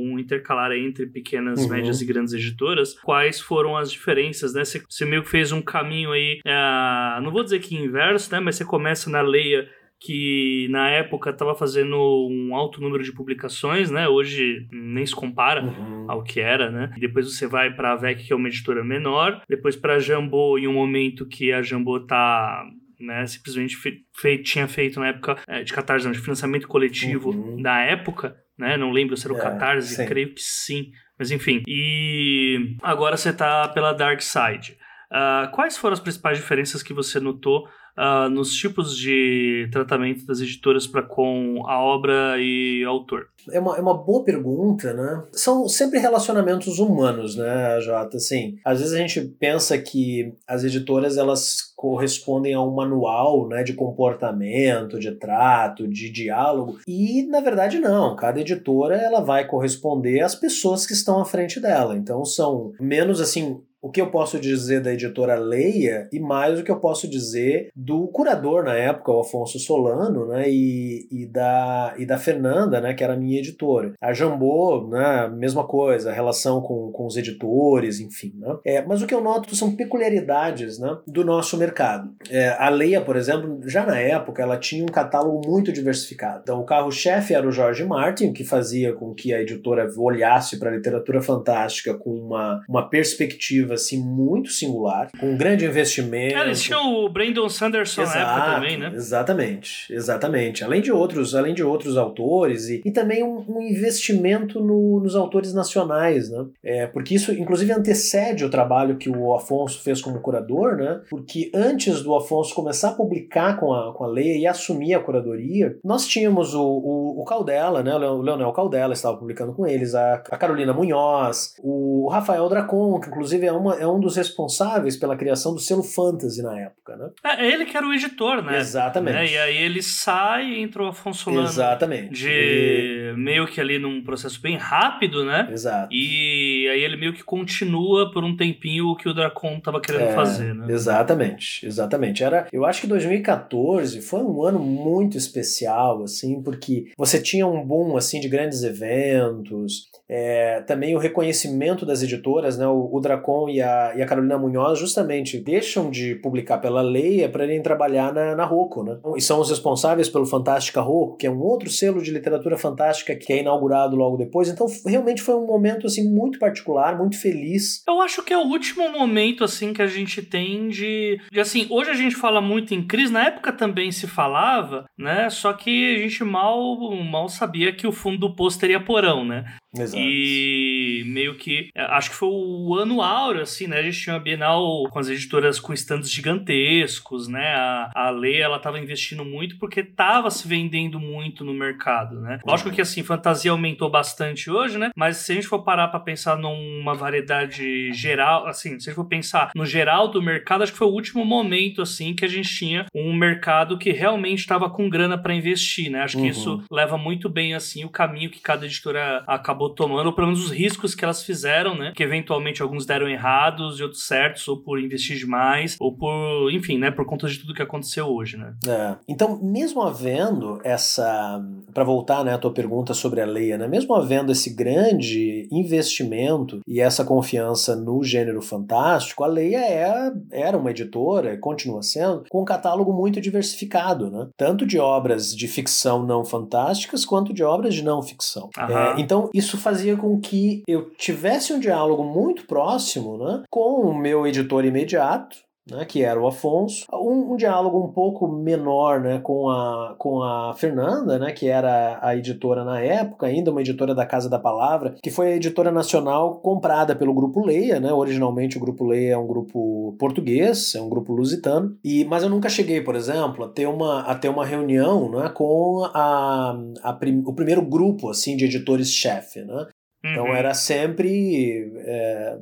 um intercalar entre pequenas, uhum. médias e grandes editoras, quais foram as diferenças, né? Você, você meio que fez um caminho aí, é, não vou dizer que inverso, né? Mas você começa na Leia que na época estava fazendo um alto número de publicações, né? Hoje nem se compara uhum. ao que era, né? E depois você vai para a VEC, que é uma editora menor, depois para a Jambô, em um momento que a Jambô tá né, simplesmente fe tinha feito na época é, de Catarse, não, de financiamento coletivo uhum. da época, né? Não lembro se era o é, Catarse, sim. creio que sim. Mas enfim. E agora você tá pela Dark Side. Uh, quais foram as principais diferenças que você notou uh, nos tipos de tratamento das editoras para com a obra e autor? É uma, é uma boa pergunta, né? São sempre relacionamentos humanos, né, Jota? Assim, às vezes a gente pensa que as editoras elas correspondem a um manual né, de comportamento, de trato, de diálogo, e na verdade não. Cada editora ela vai corresponder às pessoas que estão à frente dela. Então são menos assim o que eu posso dizer da editora Leia e mais o que eu posso dizer do curador na época, o Afonso Solano, né, e, e, da, e da Fernanda, né, que era minha editora. A Jambô, né, mesma coisa, a relação com, com os editores, enfim. Né. É, mas o que eu noto são peculiaridades né, do nosso mercado. É, a Leia, por exemplo, já na época, ela tinha um catálogo muito diversificado. Então, o carro-chefe era o Jorge Martin, que fazia com que a editora olhasse para a literatura fantástica com uma, uma perspectiva assim muito singular, com um grande investimento. Eles tinham o Brandon Sanderson Exato, na época também, né? Exatamente, exatamente. Além de outros, além de outros autores e, e também um, um investimento no, nos autores nacionais, né? É, porque isso, inclusive, antecede o trabalho que o Afonso fez como curador, né? Porque antes do Afonso começar a publicar com a, com a Leia e assumir a curadoria, nós tínhamos o, o, o Caldela, né? O Leonel Caldela estava publicando com eles, a, a Carolina Munhoz, o Rafael Dracon, que inclusive é uma, é um dos responsáveis pela criação do selo Fantasy na época, né? É, é ele que era o editor, né? Exatamente. Né? E aí ele sai e entrou o Afonso Solano. Exatamente. De e... meio que ali num processo bem rápido, né? Exato. E aí ele meio que continua por um tempinho o que o Dracon tava querendo é, fazer, né? Exatamente, exatamente. Era, eu acho que 2014 foi um ano muito especial, assim, porque você tinha um boom, assim, de grandes eventos, é, também o reconhecimento das editoras, né? O, o Dracon e a, e a Carolina Munhoz justamente deixam de publicar pela Leia para irem trabalhar na, na Rocco, né? E são os responsáveis pelo Fantástica Rocco, que é um outro selo de literatura fantástica que é inaugurado logo depois. Então, realmente foi um momento assim muito particular, muito feliz. Eu acho que é o último momento assim que a gente tem de, de assim, hoje a gente fala muito em crise, na época também se falava, né? Só que a gente mal mal sabia que o fundo do poço teria porão, né? Exato. E meio que. É, acho que foi o ano áureo, assim, né? A gente tinha uma Bienal com as editoras com estandes gigantescos né? A, a Lei, ela tava investindo muito porque tava se vendendo muito no mercado, né? Lógico que, assim, fantasia aumentou bastante hoje, né? Mas se a gente for parar pra pensar numa variedade geral, assim, se a gente for pensar no geral do mercado, acho que foi o último momento, assim, que a gente tinha um mercado que realmente estava com grana para investir, né? Acho que uhum. isso leva muito bem, assim, o caminho que cada editora acabou tomando, ou pelo menos os riscos que elas fizeram, né? Que eventualmente alguns deram errados e outros certos, ou por investir demais, ou por, enfim, né? Por conta de tudo que aconteceu hoje, né? É. Então, mesmo havendo essa. para voltar, né, a tua pergunta sobre a Leia, né? Mesmo havendo esse grande investimento e essa confiança no gênero fantástico, a Leia é, era uma editora, e continua sendo, com um catálogo muito diversificado, né? Tanto de obras de ficção não fantásticas quanto de obras de não ficção. É, então, isso fazia com que eu tivesse um diálogo muito próximo né, com o meu editor imediato, né, que era o Afonso, um, um, diálogo um pouco menor né, com, a, com a Fernanda, né, que era a editora na época, ainda uma editora da Casa da Palavra, que foi a editora nacional comprada pelo Grupo Leia, né, originalmente o Grupo Leia é um grupo português, é um grupo lusitano, e, mas eu nunca cheguei, por exemplo, a ter uma, a ter uma reunião né, com a, a prim, o primeiro grupo assim de editores-chefe. Né? Então uhum. era sempre é,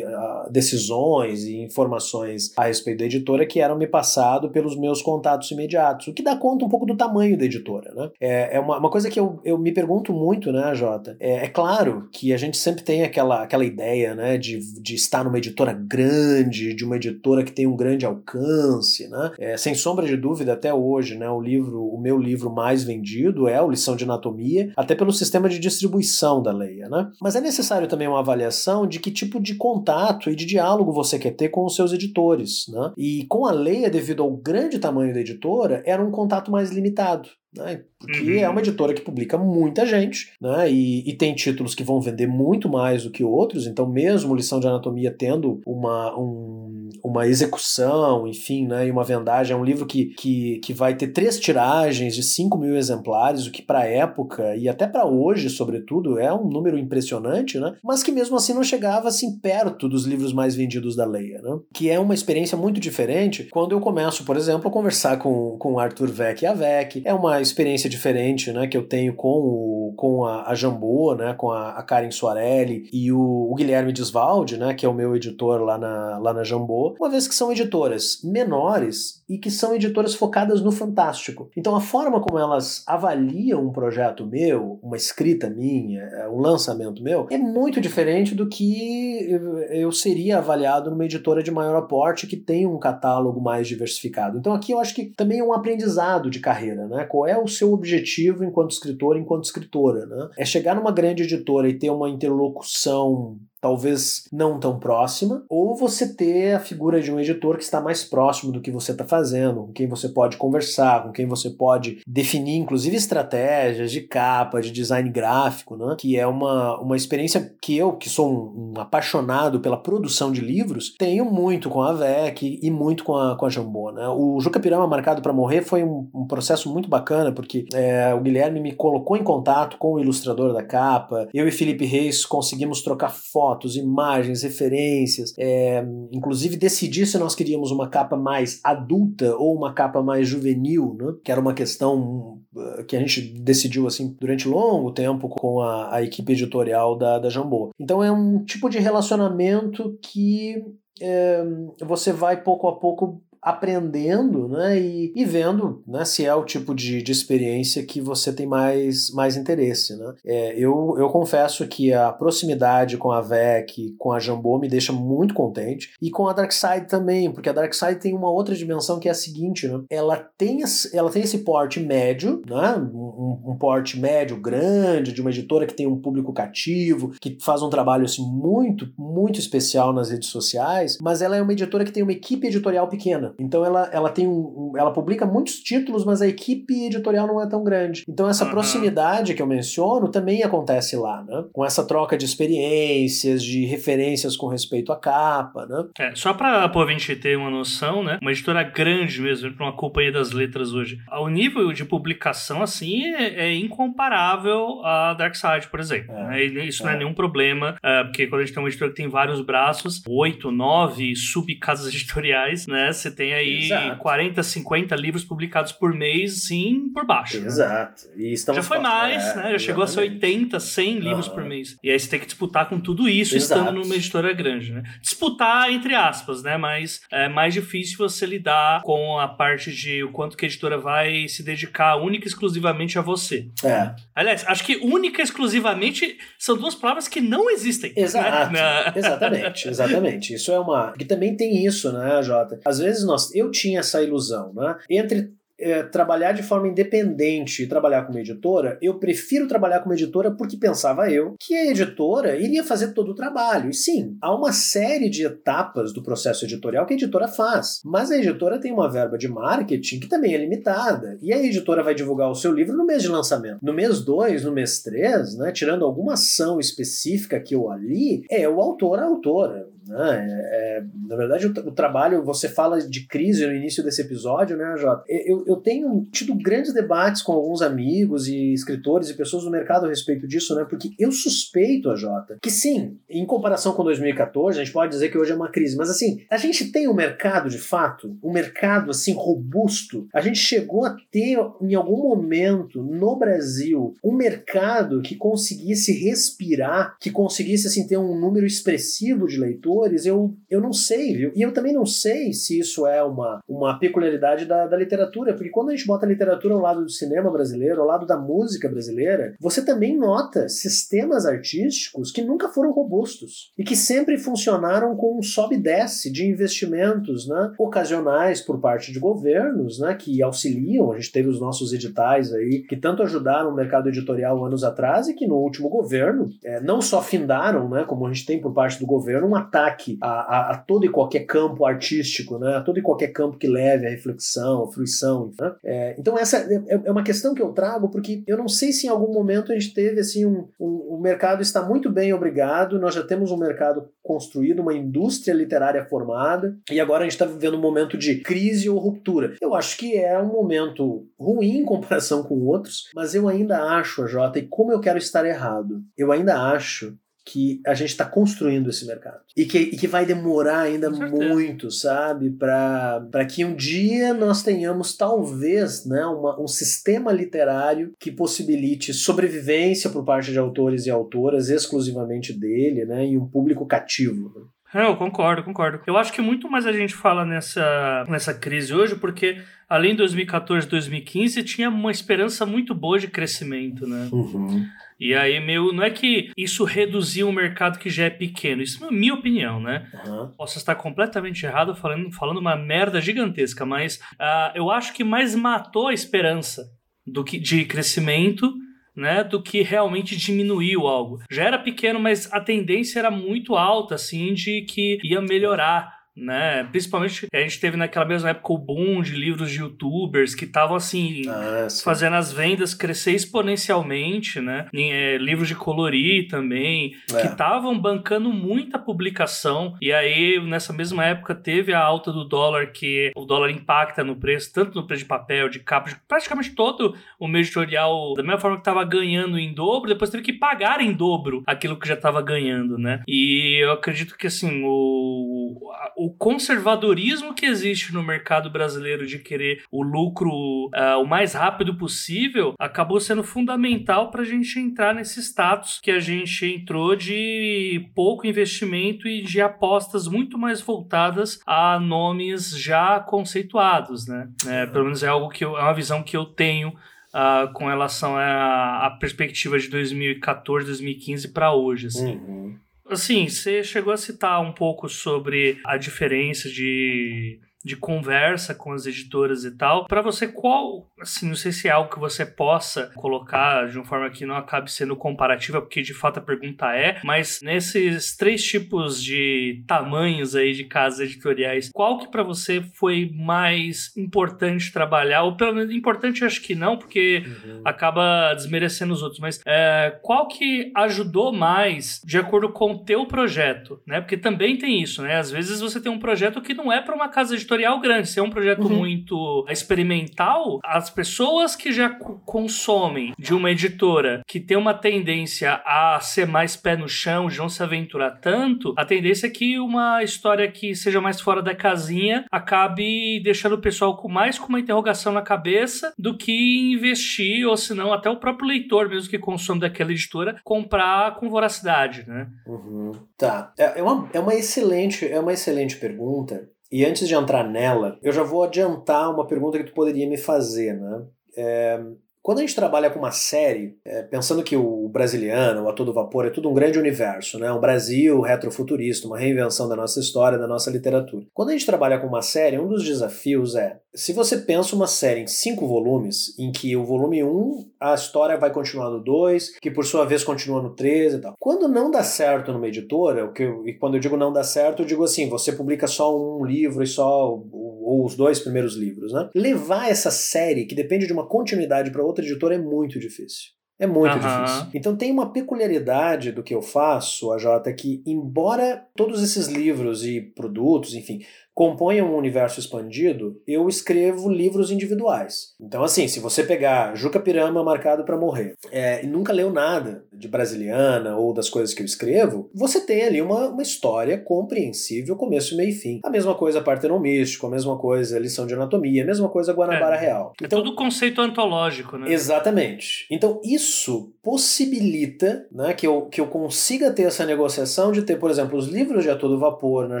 decisões e informações a respeito da editora que eram me passado pelos meus contatos imediatos, o que dá conta um pouco do tamanho da editora, né? É, é uma, uma coisa que eu, eu me pergunto muito, né, Jota? É, é, claro que a gente sempre tem aquela, aquela ideia, né, de, de estar numa editora grande, de uma editora que tem um grande alcance, né? É, sem sombra de dúvida, até hoje, né, o livro, o meu livro mais vendido é o Lição de Anatomia, até pelo sistema de distribuição da Leia, né? Mas é necessário também uma avaliação de que tipo de contato e de diálogo você quer ter com os seus editores. Né? E com a Leia, devido ao grande tamanho da editora, era um contato mais limitado. Né? Porque uhum. é uma editora que publica muita gente, né? E, e, tem títulos que vão vender muito mais do que outros, então, mesmo Lição de Anatomia tendo uma, um, uma execução, enfim, né? E uma vendagem, é um livro que, que, que vai ter três tiragens de 5 mil exemplares, o que para época e até para hoje, sobretudo, é um número impressionante, né? Mas que mesmo assim não chegava assim perto dos livros mais vendidos da Leia, né? Que é uma experiência muito diferente quando eu começo, por exemplo, a conversar com, com Arthur Vec e a Vec. É uma experiência diferente, né, que eu tenho com, o, com a, a Jambô, né, com a, a Karen Soarelli e o, o, Guilherme Desvalde, né, que é o meu editor lá na, lá na Jambô, uma vez que são editoras menores e que são editoras focadas no fantástico. Então a forma como elas avaliam um projeto meu, uma escrita minha, é, um lançamento meu, é muito diferente do que eu seria avaliado numa editora de maior aporte que tem um catálogo mais diversificado. Então aqui eu acho que também é um aprendizado de carreira, né? Qual é o seu objetivo enquanto escritor, enquanto escritora, né? É chegar numa grande editora e ter uma interlocução talvez não tão próxima, ou você ter a figura de um editor que está mais próximo do que você está fazendo, com quem você pode conversar, com quem você pode definir, inclusive, estratégias de capa, de design gráfico, né? que é uma, uma experiência que eu, que sou um, um apaixonado pela produção de livros, tenho muito com a VEC e muito com a, com a Jambô. Né? O Juca Pirama Marcado para Morrer foi um, um, processo muito bacana, porque é, o Guilherme me colocou em contato com o ilustrador da capa, eu e Felipe Reis conseguimos trocar fotos, imagens, referências, é, inclusive decidir se nós queríamos uma capa mais adulta ou uma capa mais juvenil, né? que era uma questão uh, que a gente decidiu assim durante longo tempo com a, a equipe editorial da, da Jambô. Então é um tipo de relacionamento que é, você vai pouco a pouco aprendendo né, e, e vendo né, se é o tipo de, de experiência que você tem mais, mais interesse. Né? É, eu, eu confesso que a proximidade com a VEC, com a Jambô, me deixa muito contente. E com a Darkside também, porque a Darkside tem uma outra dimensão que é a seguinte: né? ela, tem, ela tem esse porte médio, né? um, um porte médio grande, de uma editora que tem um público cativo, que faz um trabalho assim, muito, muito especial nas redes sociais, mas ela é uma editora que tem uma equipe editorial pequena. Então ela, ela tem um, ela publica muitos títulos, mas a equipe editorial não é tão grande. Então essa uhum. proximidade que eu menciono também acontece lá, né? Com essa troca de experiências, de referências com respeito à capa, né? É, só para a gente ter uma noção, né? Uma editora grande mesmo, para uma companhia das letras hoje. O nível de publicação, assim, é, é incomparável à Dark Side, por exemplo. É, né? Isso é. não é nenhum problema, é, porque quando a gente tem uma editora que tem vários braços, oito, nove sub-casas editoriais, né? Você tem aí Exato. 40, 50 livros publicados por mês, sim, por baixo. Né? Exato. Né? Já foi mais, é, né? Já chegou a ser 80, 100 livros uhum. por mês. E aí você tem que disputar com tudo isso Exato. estando numa editora grande, né? Disputar entre aspas, né? Mas é mais difícil você lidar com a parte de o quanto que a editora vai se dedicar única e exclusivamente a você. É. Aliás, acho que única e exclusivamente são duas palavras que não existem. Né? Exato. Né? Exatamente, exatamente. Isso é uma. Que também tem isso, né, Jota? Às vezes nós. Eu tinha essa ilusão, né? Entre é, trabalhar de forma independente e trabalhar como editora, eu prefiro trabalhar como editora porque pensava eu que a editora iria fazer todo o trabalho. E sim, há uma série de etapas do processo editorial que a editora faz, mas a editora tem uma verba de marketing que também é limitada. E a editora vai divulgar o seu livro no mês de lançamento. No mês 2, no mês 3, né, tirando alguma ação específica que eu ali, é o autor a autora. Né? É, é, na verdade, o, o, trabalho, você fala de crise no início desse episódio, né, Jota? Eu, eu tenho tido grandes debates com alguns amigos e escritores e pessoas do mercado a respeito disso, né? Porque eu suspeito, a Jota, que sim, em comparação com 2014, a gente pode dizer que hoje é uma crise, mas assim, a gente tem um mercado de fato, um mercado assim robusto. A gente chegou a ter em algum momento no Brasil um mercado que conseguisse respirar, que conseguisse assim ter um número expressivo de leitores eu, eu não sei, viu? E eu também não sei se isso é uma, uma peculiaridade da, da literatura, porque quando a gente bota a literatura ao lado do cinema brasileiro, ao lado da música brasileira, você também nota sistemas artísticos que nunca foram robustos e que sempre funcionaram com um sobe e desce de investimentos né, ocasionais por parte de governos né, que auxiliam. A gente teve os nossos editais aí que tanto ajudaram o mercado editorial anos atrás e que no último governo é, não só findaram, né, como a gente tem por parte do governo, um ataque ataque a, a, a, todo e qualquer campo artístico, né? a todo e qualquer campo que leve à reflexão, à fruição. Né? É, então essa é, é, é, uma questão que eu trago porque eu não sei se em algum momento a gente teve assim um, um, o mercado está muito bem obrigado, nós já temos um mercado construído, uma indústria literária formada e agora a gente está vivendo um momento de crise ou ruptura. Eu acho que é um momento ruim em comparação com outros, mas eu ainda acho, Jota, e como eu quero estar errado, eu ainda acho que a gente está construindo esse mercado. E que, e que vai demorar ainda muito, sabe? Para que um dia nós tenhamos, talvez, né, uma, um sistema literário que possibilite sobrevivência por parte de autores e autoras, exclusivamente dele, né, e um público cativo. É, eu concordo, concordo. Eu acho que muito mais a gente fala nessa, nessa crise hoje, porque além de 2014 e 2015, tinha uma esperança muito boa de crescimento, né? Uhum. E aí, meu, não é que isso reduziu um mercado que já é pequeno, isso é minha opinião, né? Uhum. Posso estar completamente errado falando, falando uma merda gigantesca, mas uh, eu acho que mais matou a esperança do que de crescimento. Né, do que realmente diminuiu algo. Já era pequeno, mas a tendência era muito alta, assim, de que ia melhorar né? Principalmente a gente teve naquela mesma época o boom de livros de youtubers que estavam assim ah, fazendo as vendas crescer exponencialmente, né? É, livros de colorir também, é. que estavam bancando muita publicação. E aí, nessa mesma época, teve a alta do dólar, que o dólar impacta no preço, tanto no preço de papel, de capa, de praticamente todo o meio editorial, da mesma forma que estava ganhando em dobro, depois teve que pagar em dobro aquilo que já estava ganhando, né? E eu acredito que assim, o, o o conservadorismo que existe no mercado brasileiro de querer o lucro uh, o mais rápido possível acabou sendo fundamental para a gente entrar nesse status que a gente entrou de pouco investimento e de apostas muito mais voltadas a nomes já conceituados, né? É, pelo menos é algo que eu, é uma visão que eu tenho Uh, com relação à, à, perspectiva de 2014, 2015 para hoje. Assim. Uhum. Assim, você chegou a citar um pouco sobre a diferença de de conversa com as editoras e tal. Para você, qual, assim, não sei se é algo que você possa colocar de uma forma que não acabe sendo comparativa, porque de fato a pergunta é, mas nesses três tipos de tamanhos aí de casas editoriais, qual que para você foi mais importante trabalhar? Ou pelo menos importante acho que não, porque uhum. acaba desmerecendo os outros, mas é, qual que ajudou mais de acordo com o teu projeto, né? Porque também tem isso, né? Às vezes você tem um projeto que não é para uma casa editorial grande. Se é um projeto uhum. muito experimental, a, as pessoas que já consomem de uma editora que tem uma tendência a ser mais pé no chão, de não se aventurar tanto, a tendência é que uma história que seja mais fora da casinha acabe deixando o pessoal com mais com uma interrogação na cabeça do que investir, ou se não, até o próprio leitor mesmo que consome daquela editora, comprar com voracidade, né? Uhum. Tá. É, é uma, é uma excelente, é uma excelente pergunta. E antes de entrar nela, eu já vou adiantar uma pergunta que tu poderia me fazer, né? É, quando a gente trabalha com uma série, é, pensando que o brasiliano, o A Todo Vapor, é tudo um grande universo, né? um Brasil retrofuturista, uma reinvenção da nossa história, da nossa literatura. Quando a gente trabalha com uma série, um dos desafios é, se você pensa uma série em cinco volumes, em que o volume 1, um, a história vai continuar no 2, que por sua vez continua no 3 e tal. Quando não dá certo numa editora, o que e quando eu digo não dá certo, eu digo assim, você publica só um livro e só ou os dois primeiros livros, né? Levar essa série, que depende de uma continuidade para outra editora, é muito difícil. É muito uhum. difícil. Então tem uma peculiaridade do que eu faço, a Jota, que embora todos esses livros e produtos, enfim, componham um universo expandido, eu escrevo livros individuais. Então, assim, se você pegar Juca Pirama Marcado para Morrer é, e nunca leu nada de Brasiliana ou das coisas que eu escrevo, você tem ali uma, uma história compreensível, começo, meio e fim. A mesma coisa Partenon Místico, a mesma coisa Lição de Anatomia, a mesma coisa Guanabara é, Real. É então, é tudo conceito antológico, né? Exatamente. Então, isso possibilita né, que, eu, que eu consiga ter essa negociação de ter, por exemplo, os livros de A Todo Vapor na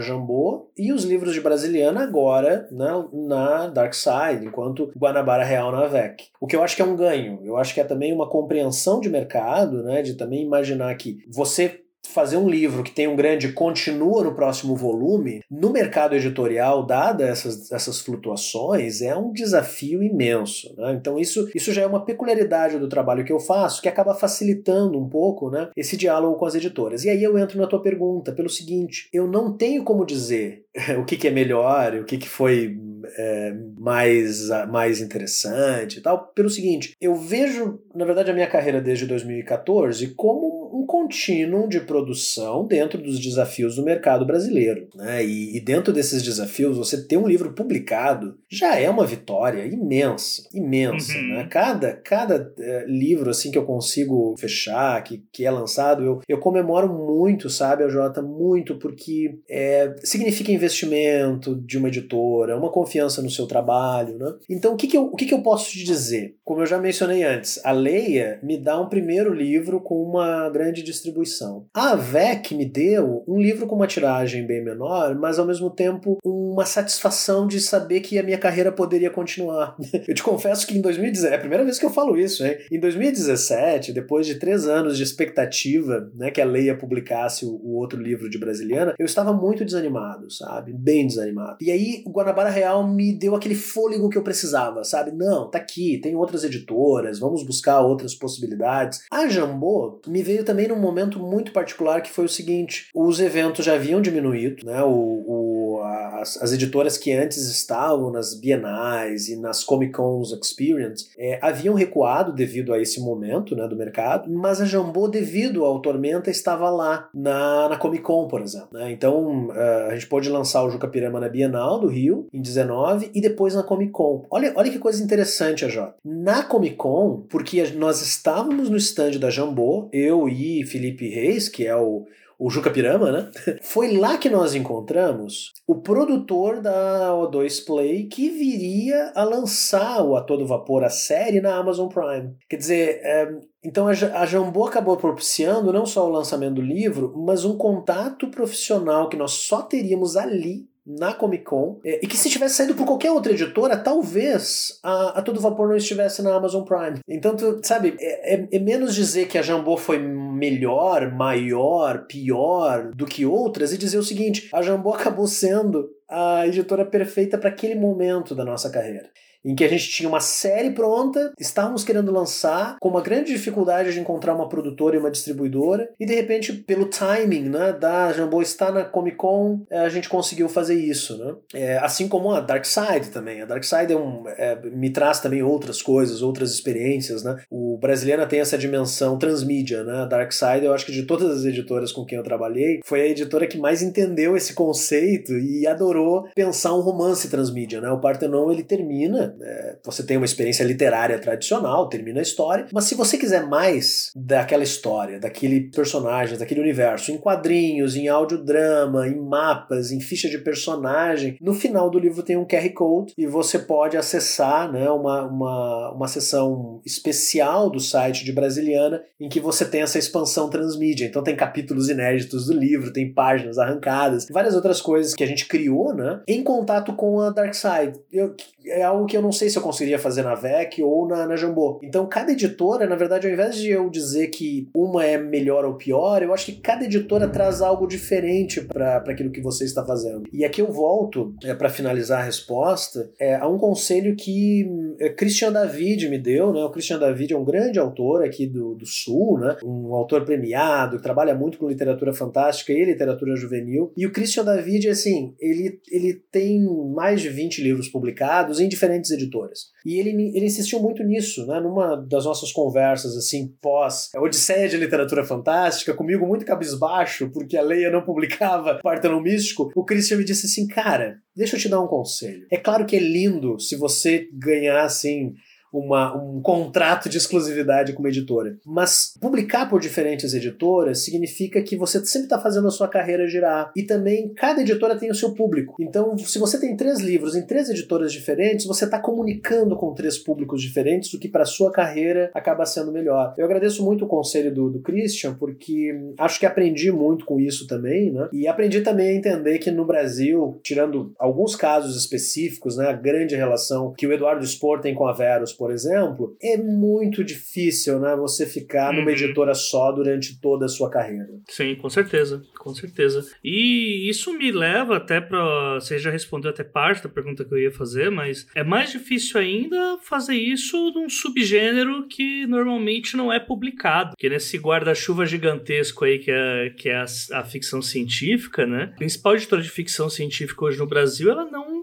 Jambô e os livros de brasiliana agora na, na Dark Side, enquanto Guanabara Real na VEC. O que eu acho que é um ganho. Eu acho que é também uma compreensão de mercado, né, de também imaginar que você fazer um livro que tem um grande continua no próximo volume, no mercado editorial, dada essas, essas flutuações, é um desafio imenso. Né? Então, isso, isso já é uma peculiaridade do trabalho que eu faço, que acaba facilitando um pouco né, esse diálogo com as editoras. E aí eu entro na tua pergunta, pelo seguinte: eu não tenho como dizer o que, que é melhor, o que, que foi é, mais, mais interessante e tal, pelo seguinte: eu vejo, na verdade, a minha carreira desde 2014 como contínuo de produção dentro dos desafios do mercado brasileiro. Né? E, e, dentro desses desafios, você ter um livro publicado já é uma vitória imensa, imensa. Uhum. Né? Cada, cada é, livro assim que eu consigo fechar, que, que é lançado, eu, eu comemoro muito, sabe, a Jota, muito, porque é, significa investimento de uma editora, uma confiança no seu trabalho. Né? Então, o, que, que, eu, o que, que eu posso te dizer? Como eu já mencionei antes, a Leia me dá um primeiro livro com uma grande distribuição. A VEC me deu um livro com uma tiragem bem menor, mas ao mesmo tempo uma satisfação de saber que a minha carreira poderia continuar. Eu te confesso que em 2017, é a primeira vez que eu falo isso, hein? Em 2017, depois de três anos de expectativa, né, que a Leia publicasse o, o outro livro de Brasiliana, eu estava muito desanimado, sabe? Bem desanimado. E aí o Guanabara Real me deu aquele fôlego que eu precisava, sabe? Não, tá aqui, tem outras editoras, vamos buscar outras possibilidades. A Jambô me veio também num momento muito particular que foi o seguinte: os eventos já haviam diminuído, né? O, o as, as, editoras que antes estavam nas bienais e nas Comic Cons Experience é, haviam recuado devido a esse momento né, do mercado, mas a Jambô, devido ao Tormenta, estava lá na, na Comic Con, por exemplo. Né? Então uh, a gente pôde lançar o Juca Pirama na Bienal do Rio, em 19, e depois na Comic Con. Olha, olha que coisa interessante, a J. Na Comic Con, porque nós estávamos no stand da Jambô, eu e Felipe Reis, que é o, o Juca Pirama, né? Foi lá que nós encontramos o produtor da O2 Play que viria a lançar o A Todo Vapor, a série, na Amazon Prime. Quer dizer, é, então a Jambô acabou propiciando não só o lançamento do livro, mas um contato profissional que nós só teríamos ali na Comic Con é, e que se tivesse saído por qualquer outra editora, talvez a, a Todo Vapor não estivesse na Amazon Prime. Então, tu, sabe, é, é, é, menos dizer que a Jambô foi melhor, maior, pior do que outras e dizer o seguinte: a Jambô acabou sendo a editora perfeita para aquele momento da nossa carreira em que a gente tinha uma série pronta, estávamos querendo lançar, com uma grande dificuldade de encontrar uma produtora e uma distribuidora, e de repente, pelo timing né, da Jambô estar na Comic Con, eh, a gente conseguiu fazer isso. Né? É, assim como a Dark Side também. A Dark Side é um, é, me traz também outras coisas, outras experiências. Né? O brasileiro tem essa dimensão transmídia. Né? A Dark Side, eu acho que de todas as editoras com quem eu trabalhei, foi a editora que mais entendeu esse conceito e adorou pensar um romance transmídia. Né? O Partenon ele termina é, você tem uma experiência literária tradicional, termina a história, mas se você quiser mais daquela história, daquele personagem, daquele universo, em quadrinhos, em audiodrama, em mapas, em ficha de personagem, no final do livro tem um QR Code e você pode acessar né, uma, uma, uma sessão especial do site de Brasiliana em que você tem essa expansão transmídia. Então tem capítulos inéditos do livro, tem páginas arrancadas, várias outras coisas que a gente criou, né? Em contato com a Dark Side. Eu, é algo que eu não sei se eu conseguiria fazer na VEC ou na, na Jambô. Então, cada editora, na verdade, ao invés de eu dizer que uma é melhor ou pior, eu acho que cada editora traz algo diferente para aquilo que você está fazendo. E aqui eu volto, é, para finalizar a resposta, é, a um conselho que é, Christian David me deu. Né? O Christian David é um grande autor aqui do, do Sul, né? um autor premiado, que trabalha muito com literatura fantástica e literatura juvenil. E o Christian David, assim, ele, ele tem mais de 20 livros publicados em diferentes editoras. E ele, ele insistiu muito nisso, né? Numa das nossas conversas, assim, pós Odisseia de Literatura Fantástica, comigo muito cabisbaixo, porque a Leia não publicava Partenon Místico, o Christian me disse assim, cara, deixa eu te dar um conselho. É claro que é lindo se você ganhar, assim, uma, um contrato de exclusividade com uma editora. Mas publicar por diferentes editoras significa que você sempre está fazendo a sua carreira girar. E também cada editora tem o seu público. Então, se você tem três livros em três editoras diferentes, você está comunicando com três públicos diferentes, o que para sua carreira acaba sendo melhor. Eu agradeço muito o conselho do, do Christian, porque acho que aprendi muito com isso também, né? E aprendi também a entender que no Brasil, tirando alguns casos específicos, né, a grande relação que o Eduardo Spor tem com a Verus, por exemplo, é muito difícil, né, você ficar uhum. numa editora só durante toda a sua carreira. Sim, com certeza, com certeza. E isso me leva até para, você já respondeu até parte da pergunta que eu ia fazer, mas é mais difícil ainda fazer isso num subgênero que normalmente não é publicado, que nesse guarda-chuva gigantesco aí que é, que é a, a ficção científica, né? A principal editora de ficção científica hoje no Brasil, ela não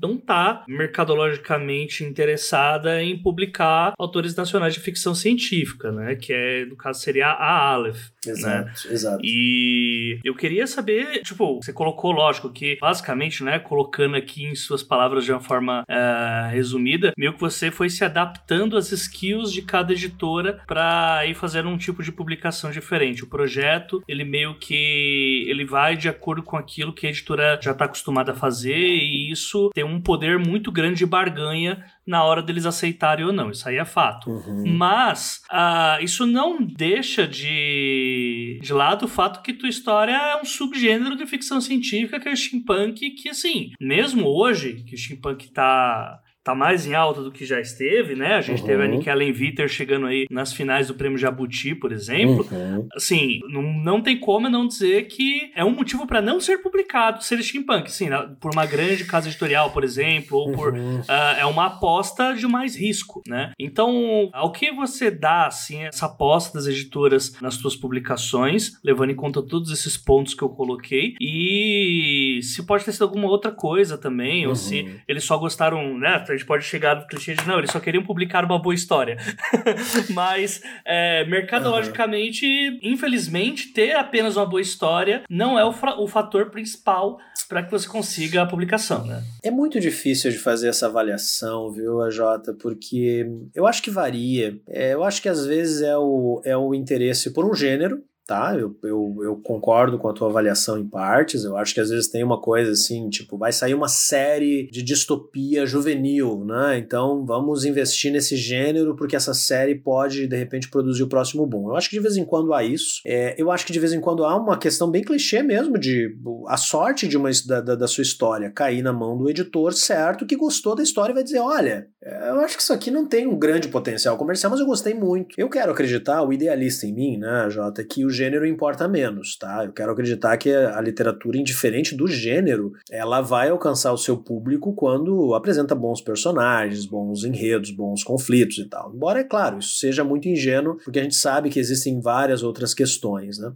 não tá mercadologicamente interessada em publicar autores nacionais de ficção científica, né? Que é, no caso, seria a Aleph. Exato, né? exato. E eu queria saber, tipo, você colocou, lógico, que basicamente, né, colocando aqui em suas palavras de uma forma uh, resumida, meio que você foi se adaptando às skills de cada editora para ir fazendo um tipo de publicação diferente. O projeto, ele meio que ele vai de acordo com aquilo que a editora já está acostumada a fazer e isso tem um poder muito grande de barganha na hora deles aceitarem ou não. Isso aí é fato. Uhum. Mas uh, isso não deixa de, de lado o fato que tua história é um subgênero de ficção científica que é o steampunk, que assim, mesmo hoje, que o steampunk tá tá mais em alta do que já esteve, né? A gente uhum. teve a Nick Allen Viter chegando aí nas finais do Prêmio Jabuti, por exemplo. Uhum. Assim, não, não tem como não dizer que é um motivo para não ser publicado ser steampunk, sim, por uma grande casa editorial, por exemplo, ou por uhum. uh, é uma aposta de mais risco, né? Então, ao que você dá assim essa aposta das editoras nas suas publicações, levando em conta todos esses pontos que eu coloquei e se pode ter sido alguma outra coisa também, ou se uhum. eles só gostaram, né? Gente pode chegar no clichê de não, eles só queriam publicar uma boa história. Mas, é, mercadologicamente, uhum. infelizmente, ter apenas uma boa história não é o, o fator principal para que você consiga a publicação, né? É muito difícil de fazer essa avaliação, viu, AJ? Porque eu acho que varia. É, eu acho que às vezes é o, é o interesse por um gênero, tá? Eu, eu, eu, concordo com a tua avaliação em partes. Eu acho que às vezes tem uma coisa assim, tipo, vai sair uma série de distopia juvenil, né? Então vamos investir nesse gênero porque essa série pode, de repente, produzir o próximo boom. Eu acho que de vez em quando há isso. É, eu acho que de vez em quando há uma questão bem clichê mesmo de a sorte de uma da, da, da sua história cair na mão do editor certo que gostou da história e vai dizer: olha, eu acho que isso aqui não tem um grande potencial comercial, mas eu gostei muito. Eu quero acreditar, o idealista em mim, né, Jota, que o gênero importa menos, tá? Eu quero acreditar que a literatura, indiferente do gênero, ela vai alcançar o seu público quando apresenta bons personagens, bons enredos, bons conflitos e tal. Embora, é claro, isso seja muito ingênuo, porque a gente sabe que existem várias outras questões, né?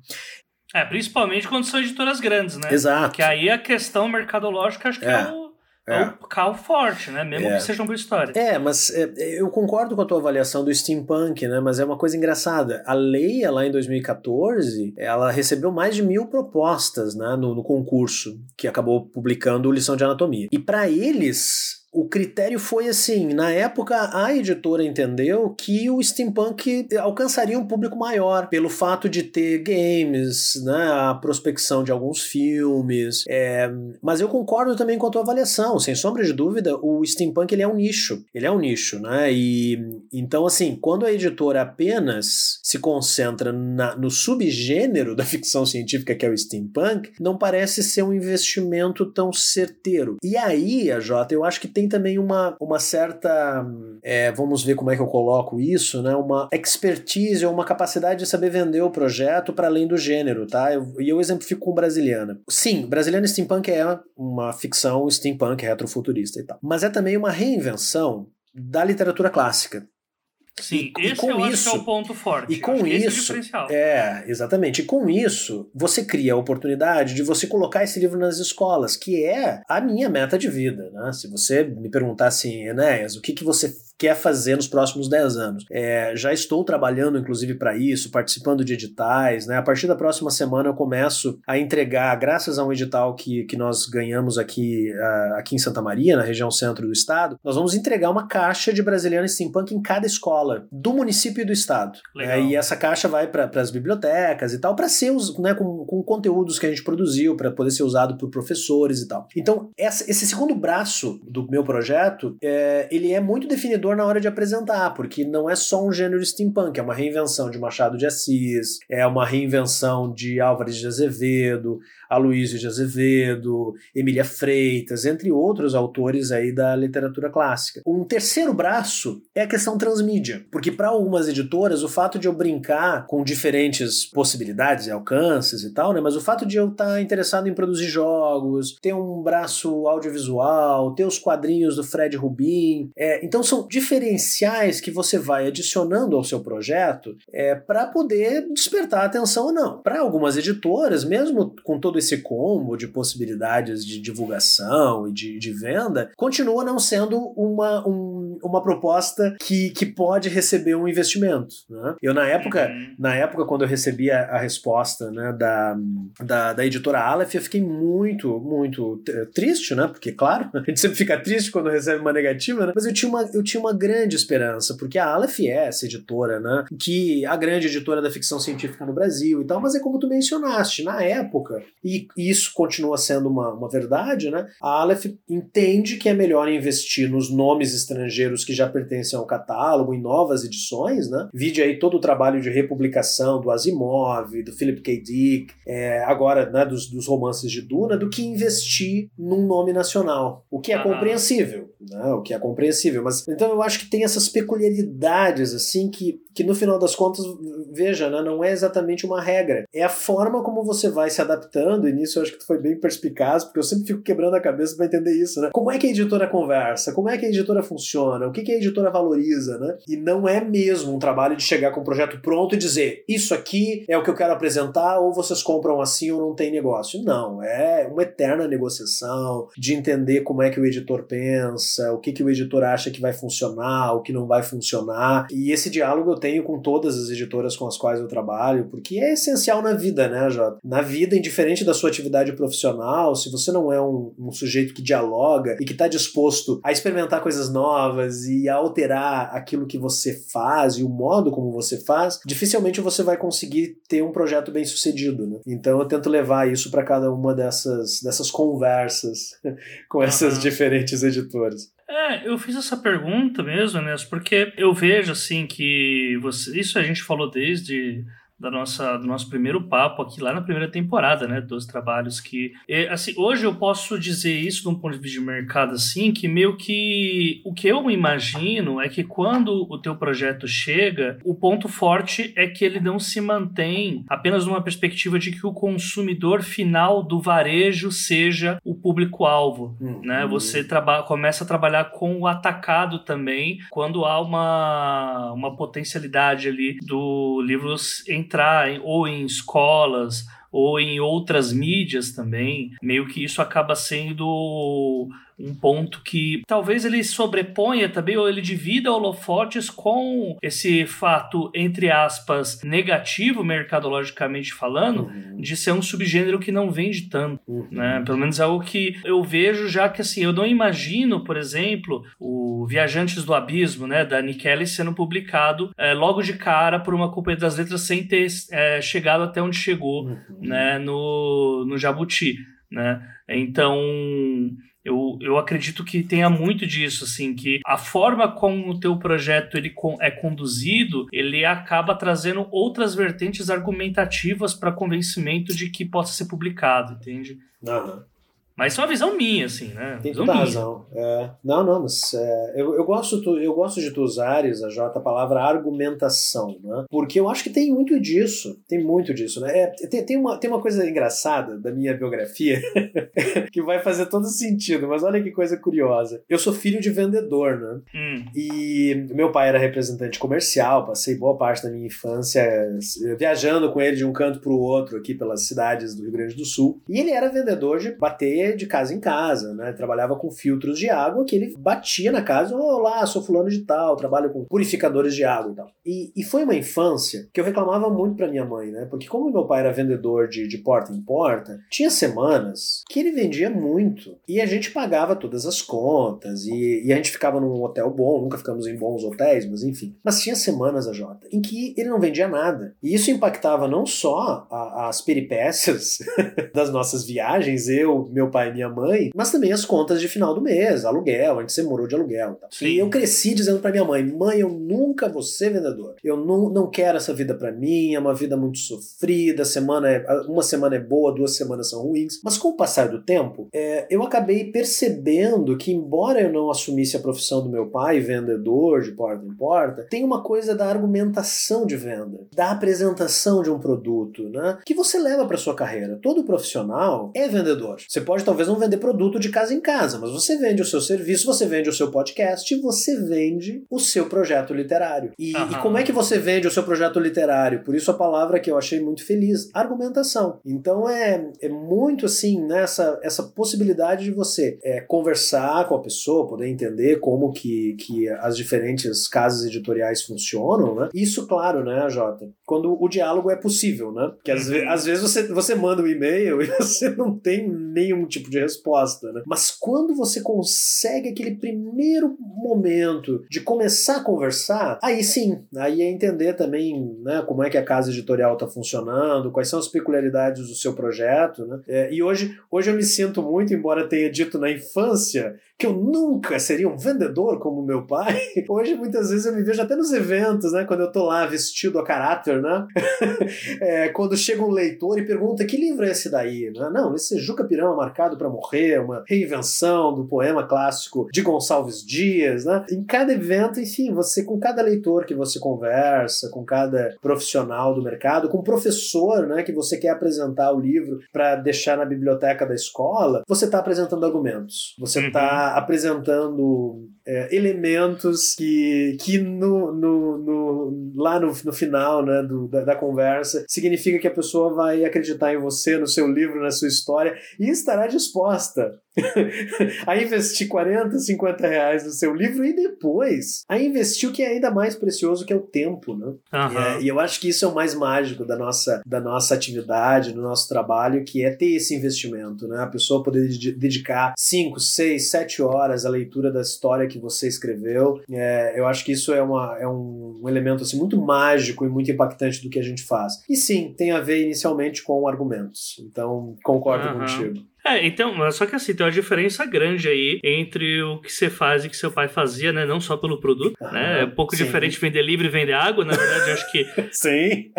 É, principalmente quando são editoras grandes, né? Exato. Que aí a questão mercadológica acho que é, é o é, é o carro forte, né? Mesmo é. que seja uma boa história. É, mas é, eu concordo com a tua avaliação do steampunk, né? Mas é uma coisa engraçada. A Leia, lá em 2014, ela recebeu mais de mil propostas né, no, no concurso, que acabou publicando Lição de Anatomia. E para eles, o critério foi assim: na época, a editora entendeu que o steampunk alcançaria um público maior pelo fato de ter games, né, a prospecção de alguns filmes. É, mas eu concordo também com a tua avaliação. Sem sombra de dúvida, o steampunk ele é um nicho. Ele é um nicho, né? E então, assim, quando a editora apenas se concentra na, no subgênero da ficção científica que é o steampunk, não parece ser um investimento tão certeiro. E aí, a Jota, eu acho que tem também uma, uma certa. É, vamos ver como é que eu coloco isso, né? Uma expertise ou uma capacidade de saber vender o projeto para além do gênero, tá? Eu, e eu exemplifico com Brasiliana. Sim, Brasiliana Steampunk é uma ficção steampunk retrofuturista e tal. Mas é também uma reinvenção da literatura clássica. Sim, e, esse e eu isso, acho que é o ponto forte. E com isso, é, é, exatamente. E com isso, você cria a oportunidade de você colocar esse livro nas escolas, que é a minha meta de vida, né? Se você me perguntar assim, Enéas, o que, que você quer fazer nos próximos 10 anos. É, já estou trabalhando, inclusive, para isso, participando de editais. Né? A partir da próxima semana eu começo a entregar, graças a um edital que, que nós ganhamos aqui, uh, aqui em Santa Maria, na região centro do estado, nós vamos entregar uma caixa de brasileiro steampunk em cada escola do município e do estado. É, e essa caixa vai para as bibliotecas e tal, para ser né, com, com conteúdos que a gente produziu, para poder ser usado por professores e tal. Então, essa, esse segundo braço do meu projeto, é, ele é muito definidor na hora de apresentar, porque não é só um gênero steampunk, é uma reinvenção de Machado de Assis, é uma reinvenção de Álvares de Azevedo, Aloysio de Azevedo, Emília Freitas, entre outros autores aí da literatura clássica. Um terceiro braço é a questão transmídia, porque para algumas editoras o fato de eu brincar com diferentes possibilidades e alcances e tal, né, mas o fato de eu estar tá interessado em produzir jogos, ter um braço audiovisual, ter os quadrinhos do Fred Rubin, é, então são diferenciais que você vai adicionando ao seu projeto é, para poder despertar atenção ou não. Para algumas editoras, mesmo com todo esse combo de possibilidades de divulgação e de, de venda, continua não sendo uma, um, uma proposta que, que pode receber um investimento. Né? Eu, na época, uhum. na época, quando eu recebi a, a resposta né, da, da, da, editora Aleph, eu fiquei muito, muito triste, né? Porque, claro, a gente sempre fica triste quando recebe uma negativa, né? Mas eu tinha uma, eu tinha uma grande esperança, porque a Aleph é essa editora, né? Que a grande editora da ficção científica no Brasil e tal, mas é como tu mencionaste, na época, e isso continua sendo uma, uma verdade, né? A Aleph entende que é melhor investir nos nomes estrangeiros que já pertencem ao catálogo, em novas edições, né? Vide aí todo o trabalho de republicação do Asimov, do Philip K. Dick, é, agora né, dos, dos romances de Duna, do que investir num nome nacional. O que é compreensível, né? O que é compreensível. Mas então eu acho que tem essas peculiaridades, assim, que, que no final das contas, veja, né, não é exatamente uma regra. É a forma como você vai se adaptando, e nisso eu acho que tu foi bem perspicaz, porque eu sempre fico quebrando a cabeça para entender isso, né? Como é que a editora conversa? Como é que a editora funciona? O que, que a editora valoriza, né? E não é mesmo um trabalho de chegar com um projeto pronto e dizer isso aqui é o que eu quero apresentar, ou vocês compram assim ou não tem negócio. Não, é uma eterna negociação de entender como é que o editor pensa, o que, que o editor acha que vai funcionar, o que não vai funcionar. E esse diálogo eu tenho com todas as editoras com as quais eu trabalho, porque é essencial na vida, né, Jota? Na vida, indiferente da sua atividade profissional, se você não é um, um sujeito que dialoga e que está disposto a experimentar coisas novas e a alterar aquilo que você faz e o modo como você faz, dificilmente você vai conseguir ter um projeto bem sucedido, né? Então eu tento levar isso para cada uma dessas, dessas conversas com essas uhum. diferentes editoras. É, eu fiz essa pergunta mesmo, né? Porque eu vejo assim que você, isso a gente falou desde da nossa, do nosso primeiro papo aqui lá na primeira temporada, né, dos trabalhos que, assim, hoje eu posso dizer isso de um ponto de vista de mercado, assim, que meio que o que eu imagino é que quando o teu projeto chega, o ponto forte é que ele não se mantém apenas numa perspectiva de que o consumidor final do varejo seja o público-alvo, uhum. né, você começa a trabalhar com o atacado também, quando há uma, uma potencialidade ali do livro em entrar em, ou em escolas ou em outras mídias também, meio que isso acaba sendo um ponto que talvez ele sobreponha também, ou ele divida holofotes com esse fato, entre aspas, negativo, mercadologicamente falando, uhum. de ser um subgênero que não vende tanto. Uhum. Né? Pelo menos é algo que eu vejo, já que assim, eu não imagino, por exemplo, o Viajantes do Abismo, né, da Nick Ellis sendo publicado é, logo de cara por uma companhia das letras sem ter é, chegado até onde chegou uhum. né, no, no Jabuti. Né? Então, eu, eu acredito que tenha muito disso, assim, que a forma como o teu projeto ele é conduzido, ele acaba trazendo outras vertentes argumentativas para convencimento de que possa ser publicado, entende? Uhum. Mas isso é uma visão minha, assim, né? Tem toda razão. É, não, não, mas é, eu, eu, gosto, tu, eu gosto de tu usares, a Jota, a palavra argumentação, né? Porque eu acho que tem muito disso. Tem muito disso, né? É, tem, tem, uma, tem uma coisa engraçada da minha biografia que vai fazer todo sentido, mas olha que coisa curiosa. Eu sou filho de vendedor, né? Hum. E meu pai era representante comercial, passei boa parte da minha infância viajando com ele de um canto para o outro aqui pelas cidades do Rio Grande do Sul. E ele era vendedor de bater de casa em casa, né? Trabalhava com filtros de água que ele batia na casa, olá, sou fulano de tal, trabalho com purificadores de água e tal. E, e foi uma infância que eu reclamava muito pra minha mãe, né? Porque como meu pai era vendedor de, de porta em porta, tinha semanas que ele vendia muito e a gente pagava todas as contas e, e a gente ficava num hotel bom, nunca ficamos em bons hotéis, mas enfim. Mas tinha semanas, a Jota, em que ele não vendia nada. E isso impactava não só a, as peripécias das nossas viagens, eu, meu pai e minha mãe, mas também as contas de final do mês, aluguel, gente sempre morou de aluguel. Tá? E eu cresci dizendo para minha mãe: mãe, eu nunca vou ser vendedor. Eu não, não quero essa vida para mim, é uma vida muito sofrida, semana é, uma semana é boa, duas semanas são ruins. Mas com o passar do tempo, é, eu acabei percebendo que, embora eu não assumisse a profissão do meu pai, vendedor de porta em porta, tem uma coisa da argumentação de venda, da apresentação de um produto, né? Que você leva para sua carreira. Todo profissional é vendedor. Você pode pode talvez não vender produto de casa em casa, mas você vende o seu serviço, você vende o seu podcast, você vende o seu projeto literário. E, uhum. e, como é que você vende o seu projeto literário? Por isso a palavra que eu achei muito feliz, argumentação. Então é, é muito assim, nessa né, essa possibilidade de você é, conversar com a pessoa, poder entender como que, que as diferentes casas editoriais funcionam, né? Isso, claro, né, Jota? Quando o diálogo é possível, né? Porque às, ve às vezes você, você manda um e-mail e você não tem nenhum tipo de resposta, né? Mas quando você consegue aquele primeiro momento de começar a conversar, aí sim, aí é entender também né, como é que a casa editorial está funcionando, quais são as peculiaridades do seu projeto, né? É, e hoje, hoje eu me sinto muito, embora tenha dito na infância que eu nunca seria um vendedor como meu pai, hoje muitas vezes eu me vejo até nos eventos, né? Quando eu tô lá vestido a caráter, né? é, quando chega um leitor e pergunta que livro é esse daí? Né? Não, esse é Juca Pirama Marcado para Morrer, uma reinvenção do poema clássico de Gonçalves Dias, né? Em cada evento, enfim, você com cada leitor que você conversa, com cada profissional do mercado, com professor, né, que você quer apresentar o livro para deixar na biblioteca da escola, você está apresentando argumentos. Você está uhum. apresentando é, elementos que, que no, no, no lá no, no final né, do, da, da, conversa significa que a pessoa vai acreditar em você, no seu livro, na sua história e estará disposta a investir 40, 50 reais no seu livro e depois a investir o que é ainda mais precioso, que é o tempo. Né? Uhum. É, e eu acho que isso é o mais mágico da nossa, da nossa atividade, do nosso trabalho, que é ter esse investimento. Né? A pessoa poder dedicar 5, 6, 7 horas à leitura da história que você escreveu. É, eu acho que isso é, uma, é um, um elemento assim, muito mágico e muito impactante do que a gente faz. E sim, tem a ver inicialmente com argumentos. Então, concordo uhum. contigo. É, então, só que assim, tem uma diferença grande aí entre o que você faz e que seu pai fazia, né? Não só pelo produto, ah, né? É um pouco sim. diferente vender livro e vender água, na verdade, acho que. sim.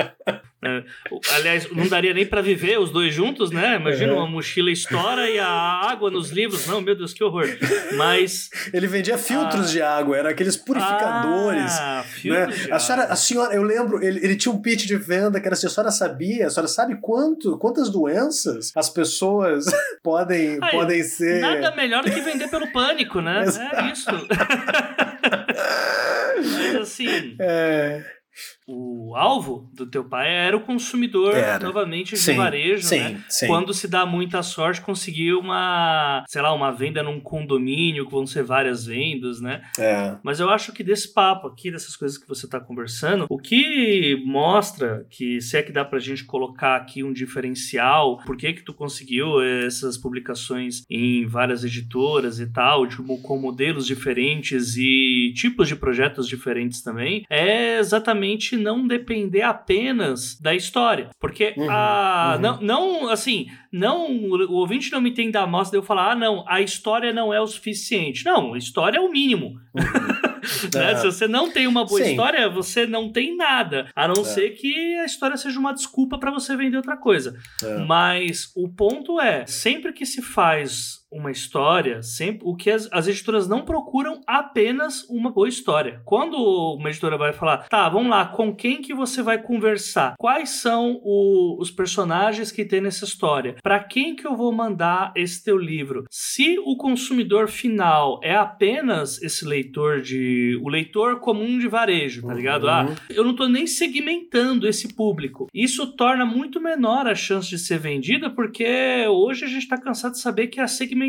É, aliás, não daria nem para viver os dois juntos, né? Imagina uhum. uma mochila estoura e a água nos livros. Não, meu Deus, que horror. Mas. Ele vendia filtros ah, de água, eram aqueles purificadores. Ah, né? a, senhora, a senhora, eu lembro, ele, ele tinha um pitch de venda que era assim: a senhora sabia, a senhora sabe quanto, quantas doenças as pessoas podem, Ai, podem ser. Nada melhor do que vender pelo pânico, né? É Exato. É isso. Mas assim. É. o alvo do teu pai era o consumidor, Era. novamente, de Sim, varejo, sim, né? sim. Quando se dá muita sorte, conseguir uma, sei lá, uma venda num condomínio, que vão ser várias vendas, né? É. Mas eu acho que desse papo aqui, dessas coisas que você está conversando, o que mostra que se é que dá pra gente colocar aqui um diferencial, por que que tu conseguiu essas publicações em várias editoras e tal, tipo, com modelos diferentes e tipos de projetos diferentes também, é exatamente não depender apenas da história. Porque Uhum, a, uhum. Não, não, assim, não, o ouvinte não me entende da mostra de eu falar, ah, não, a história não é o suficiente. Não, a história é o mínimo. Né? É. Se você não tem uma boa Sim. história, você não tem nada. A não É. ser que a história seja uma desculpa para você vender outra coisa. É. Mas o ponto é, sempre que se faz uma história, sempre o que as, as editoras não procuram apenas uma boa história. Quando uma editora vai falar, tá, vamos lá, com quem que você vai conversar? Quais são o- os personagens que tem nessa história? Para quem que eu vou mandar esse teu livro? Se o consumidor final é apenas esse leitor de o leitor comum de varejo, tá ligado? Ah, Uhum. eu não tô nem segmentando esse público. Isso torna muito menor a chance de ser vendida, porque hoje a gente tá cansado de saber que é a segmentação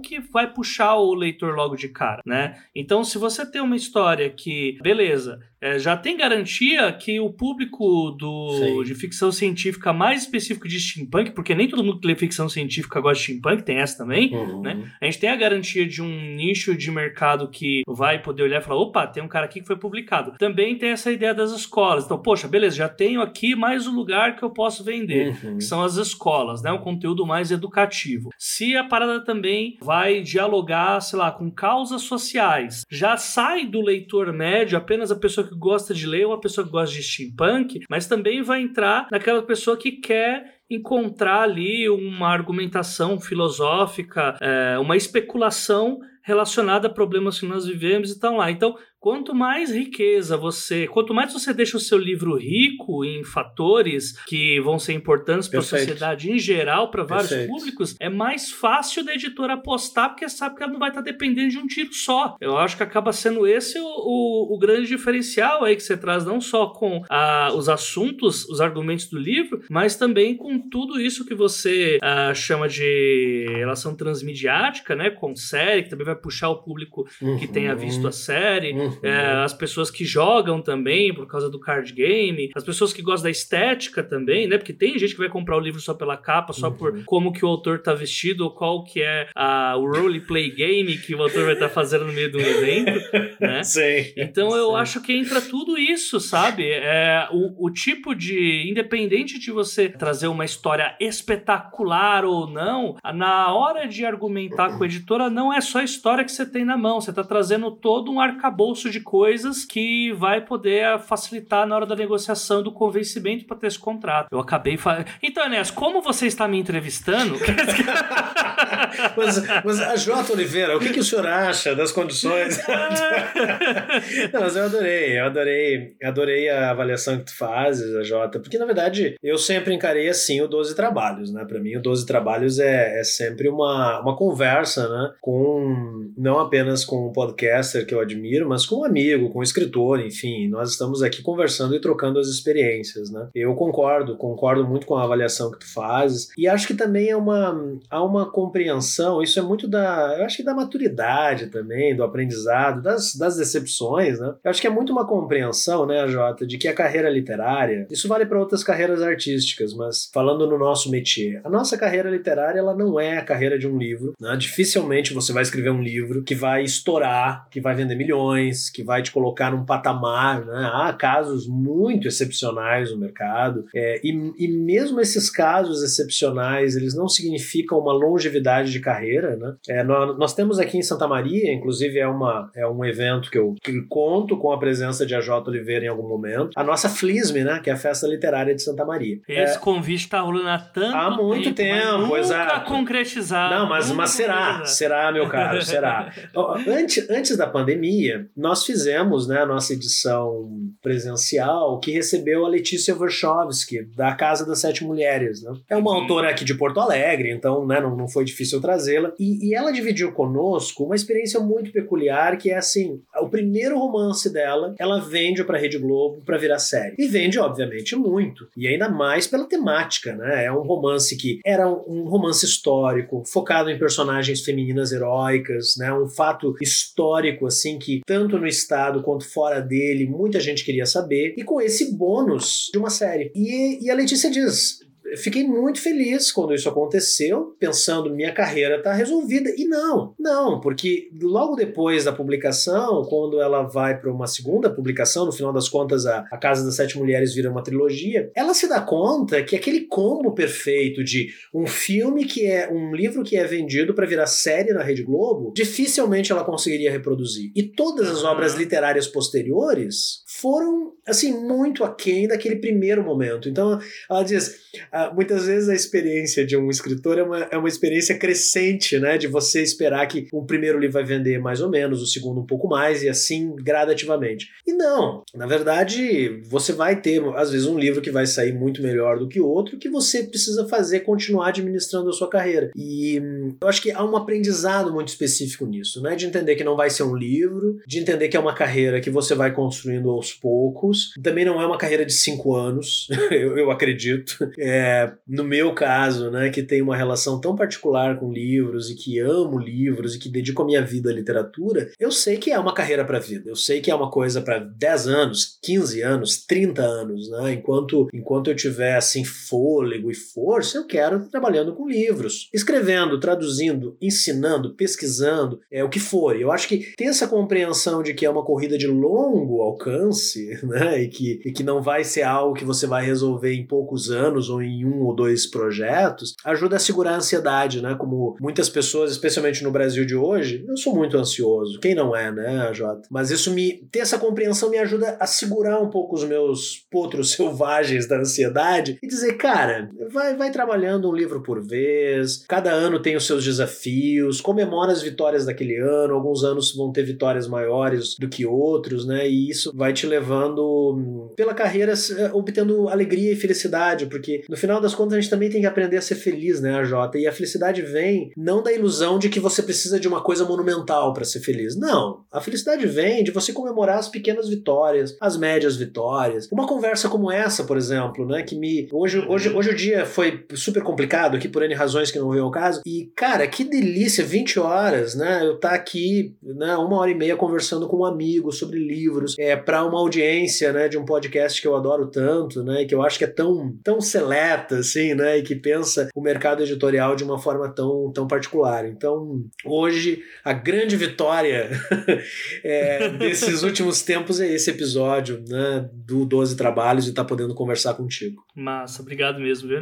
que vai puxar o leitor logo de cara, né? Então, se você tem uma história que, beleza, é, já tem garantia que o público do, Sim. de ficção científica mais específico de steampunk, porque nem todo mundo que lê ficção científica gosta de steampunk, tem essa também, Uhum. né? A gente tem a garantia de um nicho de mercado que vai poder olhar e falar: opa, tem um cara aqui que foi publicado. Também tem essa ideia das escolas. Então, poxa, beleza, já tenho aqui mais um lugar que eu posso vender. Uhum. Que são as escolas, né? Um conteúdo mais educativo. Se a parada também vai dialogar, sei lá, com causas sociais, já sai do leitor médio apenas a pessoa que gosta de ler ou a pessoa que gosta de steampunk, mas também vai entrar naquela pessoa que quer encontrar ali uma argumentação filosófica, é, uma especulação relacionada a problemas que nós vivemos e estão lá. Então, quanto mais riqueza você, quanto mais você deixa o seu livro rico em fatores que vão ser importantes para a sociedade em geral, para vários Perfeito. públicos, é mais fácil da editora apostar porque sabe que ela não vai estar dependendo de um tiro só. Eu acho que acaba sendo esse o, o, o grande diferencial aí que você traz, não só com ah, os assuntos, os argumentos do livro, mas também com tudo isso que você ah, chama de relação transmediática, né? Com série, que também vai puxar o público que tenha visto a série. Uhum. É, as pessoas que jogam também por causa do card game, as pessoas que gostam da estética também, né? Porque tem gente que vai comprar o livro só pela capa, só por como que o autor tá vestido ou qual que é a, o roleplay game que o autor vai estar fazendo no meio de um evento, né? Sim. Então eu Sim. acho que entra tudo isso, sabe? É, o, o tipo de. Independente de você trazer uma história espetacular ou não, na hora de argumentar com a editora, não é só a história que você tem na mão. Você tá trazendo todo um arcabouço de coisas que vai poder facilitar na hora da negociação do convencimento para ter esse contrato. Eu acabei falando. Então, Enéas, como você está me entrevistando. mas, mas a Jota Oliveira, o que, que o senhor acha das condições? Não, mas eu adorei, eu adorei, adorei a avaliação que tu fazes, a Jota, porque na verdade eu sempre encarei assim o 12 Trabalhos, né? Para mim, o 12 Trabalhos é, é sempre uma, uma conversa, né? Com não apenas com um podcaster que eu admiro, mas com um amigo, com um escritor, enfim, nós estamos aqui conversando e trocando as experiências, né? Eu concordo, concordo muito com a avaliação que tu fazes e acho que também é uma, há uma compreensão, isso é muito da, eu acho que da maturidade também, do aprendizado, das, das decepções, né? Eu acho que é muito uma compreensão, né, Jota, de que a carreira literária, isso vale para outras carreiras artísticas, mas falando no nosso métier, a nossa carreira literária, ela não é a carreira de um livro, né? Dificilmente você vai escrever um livro que vai estourar, que vai vender milhões, que vai te colocar num patamar, né? Há casos muito excepcionais no mercado, é, e, e mesmo esses casos excepcionais, eles não significam uma longevidade de carreira, né? É, nós, nós temos aqui em Santa Maria, inclusive é, uma, é um evento que eu, que conto com a presença de AJ Oliveira em algum momento, a nossa FLISM, né? Que é a Festa Literária de Santa Maria. Esse convite tá rolando há tanto Há muito tempo, tempo, nunca exato. concretizado. Não, mas, mas será, será, meu caro, será. Antes, antes da pandemia, nós fizemos né, a nossa edição presencial que recebeu a Letícia Warshawski, da Casa das Sete Mulheres. Né? É uma Uhum. autora aqui de Porto Alegre, então né, não, não foi difícil trazê-la. E, e ela dividiu conosco uma experiência muito peculiar, que é assim, o primeiro romance dela, ela vende para Rede Globo para virar série. E vende, obviamente, muito. E ainda mais pela temática, né? É um romance que era um romance histórico, focado em personagens femininas heróicas, né? Um fato histórico, assim, que tanto no estado quanto fora dele, muita gente queria saber. E com esse bônus de uma série. E, e a Letícia diz: fiquei muito feliz quando isso aconteceu, pensando minha carreira está resolvida. E não, não, porque logo depois da publicação, quando ela vai para uma segunda publicação, no final das contas a, a Casa das Sete Mulheres vira uma trilogia, ela se dá conta que aquele combo perfeito de um filme que é um livro que é vendido para virar série na Rede Globo, dificilmente ela conseguiria reproduzir. E todas as obras literárias posteriores foram assim muito aquém daquele primeiro momento. Então ela diz ah, muitas vezes a experiência de um escritor é uma, é uma experiência crescente, né? De você esperar que o primeiro livro vai vender mais ou menos, o segundo um pouco mais, e assim gradativamente. E não, na verdade, você vai ter, às vezes, um livro que vai sair muito melhor do que outro, que você precisa fazer continuar administrando a sua carreira. E hum, eu acho que há um aprendizado muito específico nisso, né? De entender que não vai ser um livro, de entender que é uma carreira que você vai construindo aos poucos. Também não é uma carreira de cinco anos, eu, eu acredito. É, no meu caso, né, que tem uma relação tão particular com livros e que amo livros e que dedico a minha vida à literatura, eu sei que é uma carreira para a vida. Eu sei que é uma coisa para 10 anos, 15 anos, 30 anos, né? Enquanto enquanto eu tiver assim fôlego e força, eu quero trabalhando com livros, escrevendo, traduzindo, ensinando, pesquisando, é o que for. Eu acho que ter essa compreensão de que é uma corrida de longo alcance, né, e que, e que não vai ser algo que você vai resolver em poucos anos ou em um ou dois projetos, ajuda a segurar a ansiedade, né? Como muitas pessoas, especialmente no Brasil de hoje, eu sou muito ansioso. Quem não é, né, Jota? Mas isso me. ter essa compreensão me ajuda a segurar um pouco os meus potros selvagens da ansiedade e dizer, cara, vai, vai trabalhando um livro por vez, cada ano tem os seus desafios, comemora as vitórias daquele ano, alguns anos vão ter vitórias maiores do que outros, né? E isso vai te levando hum, pela carreira obtendo alegria e felicidade, porque no final das contas a gente também tem que aprender a ser feliz, né, Jota? E a felicidade vem não da ilusão de que você precisa de uma coisa monumental para ser feliz. Não. A felicidade vem de você comemorar as pequenas vitórias, as médias vitórias. Uma conversa como essa, por exemplo, né, que me hoje hoje hoje o dia foi super complicado aqui por N razões que não veio ao caso. E cara, que delícia, 20 horas, né? Eu tá aqui, né, uma hora e meia conversando com um amigo sobre livros, é para uma audiência, né, de um podcast que eu adoro tanto, né, que eu acho que é tão tão seleta, assim, né? E que pensa o mercado editorial de uma forma tão, tão particular. Então, hoje, a grande vitória é, desses últimos tempos é esse episódio, né? Do 12 Trabalhos e estar tá podendo conversar contigo. Massa, obrigado mesmo, viu?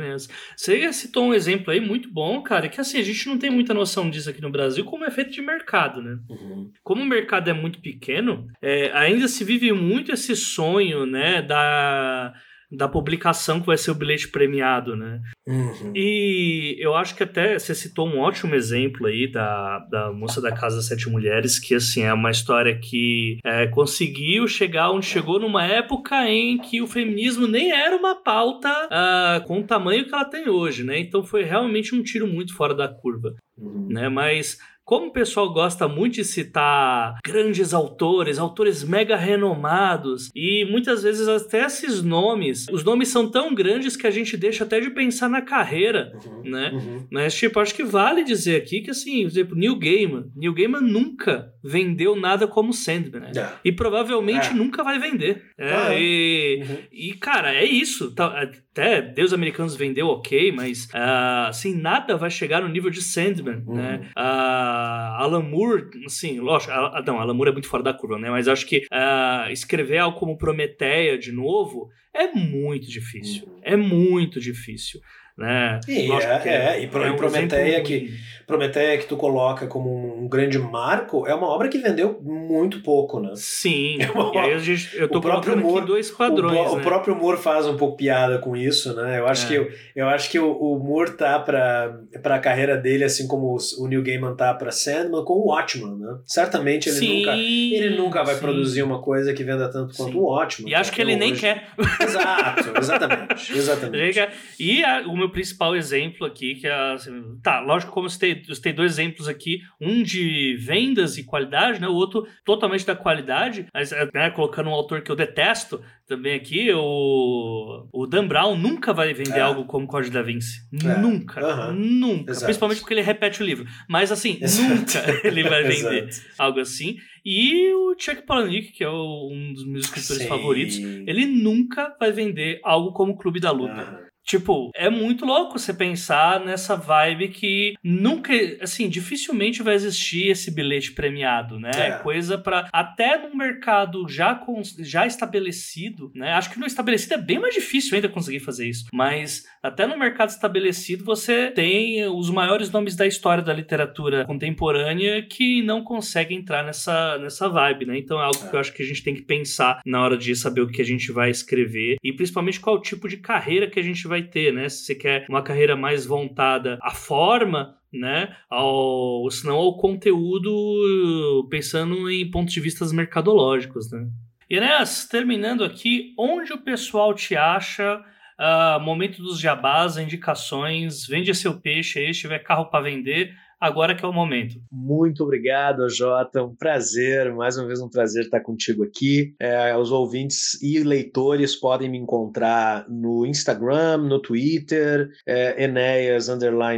Você citou um exemplo aí muito bom, cara, que assim, a gente não tem muita noção disso aqui no Brasil, como é feito de mercado, né? Uhum. Como o mercado é muito pequeno, é, ainda se vive muito esse sonho, né, da da publicação que vai ser o bilhete premiado, né? Uhum. E eu acho que até você citou um ótimo exemplo aí da, da moça da Casa das Sete Mulheres, que assim é uma história que é, conseguiu chegar onde chegou numa época em que o feminismo nem era uma pauta uh, com o tamanho que ela tem hoje, né? Então foi realmente um tiro muito fora da curva, uhum. né? Mas como o pessoal gosta muito de citar grandes autores, autores mega renomados, e muitas vezes até esses nomes, os nomes são tão grandes que a gente deixa até de pensar na carreira, uhum, né? Uhum. Mas, tipo, acho que vale dizer aqui que, assim, por exemplo, Neil Gaiman, Neil Gaiman nunca vendeu nada como Sandman, né? É. E provavelmente é. nunca vai vender. É, ah, é. E, uhum. e, cara, é isso. Tá, até Deus Americanos vendeu ok, mas, uh, assim, nada vai chegar no nível de Sandman, né? Uh, Alan Moore, assim, lógico, a, não, Alan Moore é muito fora da curva, né? Mas acho que uh, escrever algo como Prometeia de novo é muito difícil. Uhum. É muito difícil né? E, é, é, é, e, Pro, é um Prometeia, que, Prometeia que tu coloca como um grande marco é uma obra que vendeu muito pouco, né? Sim, é uma, aí gente, eu tô o próprio Moore, dois padrões, o, né? o, próprio Moore faz um pouco piada com isso, né? Eu acho é. que, eu, eu acho que o, o Moore tá pra, pra carreira dele, assim como o Neil Gaiman tá pra Sandman, com o Watchman, né? Certamente ele sim, nunca ele nunca vai sim. produzir uma coisa que venda tanto quanto sim. o Watchman. E acho que ele hoje. nem quer. Exato, exatamente, exatamente. E a, o meu principal exemplo aqui, que é assim, tá, lógico, como citei citei dois exemplos aqui, um de vendas e qualidade, né? O outro totalmente da qualidade, mas né, colocando um autor que eu detesto também aqui, o, o Dan Brown nunca vai vender é. algo como Código da Vinci. É. Nunca. Uhum. Nunca. Exato. Principalmente porque ele repete o livro. Mas assim, Exato. nunca ele vai vender algo assim. E o Chuck Palahniuk, que é um dos meus escritores Sim. favoritos, ele nunca vai vender algo como Clube da Luta. Uhum. Tipo, é muito louco você pensar nessa vibe que nunca, assim, dificilmente vai existir esse bilhete premiado, né? É. Coisa para até no mercado já com, já estabelecido, né? Acho que no estabelecido é bem mais difícil ainda conseguir fazer isso, mas até no mercado estabelecido você tem os maiores nomes da história da literatura contemporânea que não conseguem entrar nessa, nessa vibe, né? Então é algo é. que eu acho que a gente tem que pensar na hora de saber o que a gente vai escrever e principalmente qual tipo de carreira que a gente vai vai ter, né? Se você quer uma carreira mais voltada à forma, né? Ao, se não ao conteúdo, pensando em pontos de vista mercadológicos, né? Inés, terminando aqui, onde o pessoal te acha? Uh, momento dos jabás, indicações, vende seu peixe aí, se tiver carro para vender, agora que é o momento. Muito obrigado, Jota. Um prazer, mais uma vez um prazer estar contigo aqui. É, os ouvintes e leitores podem me encontrar no Instagram, no Twitter, é, Enéas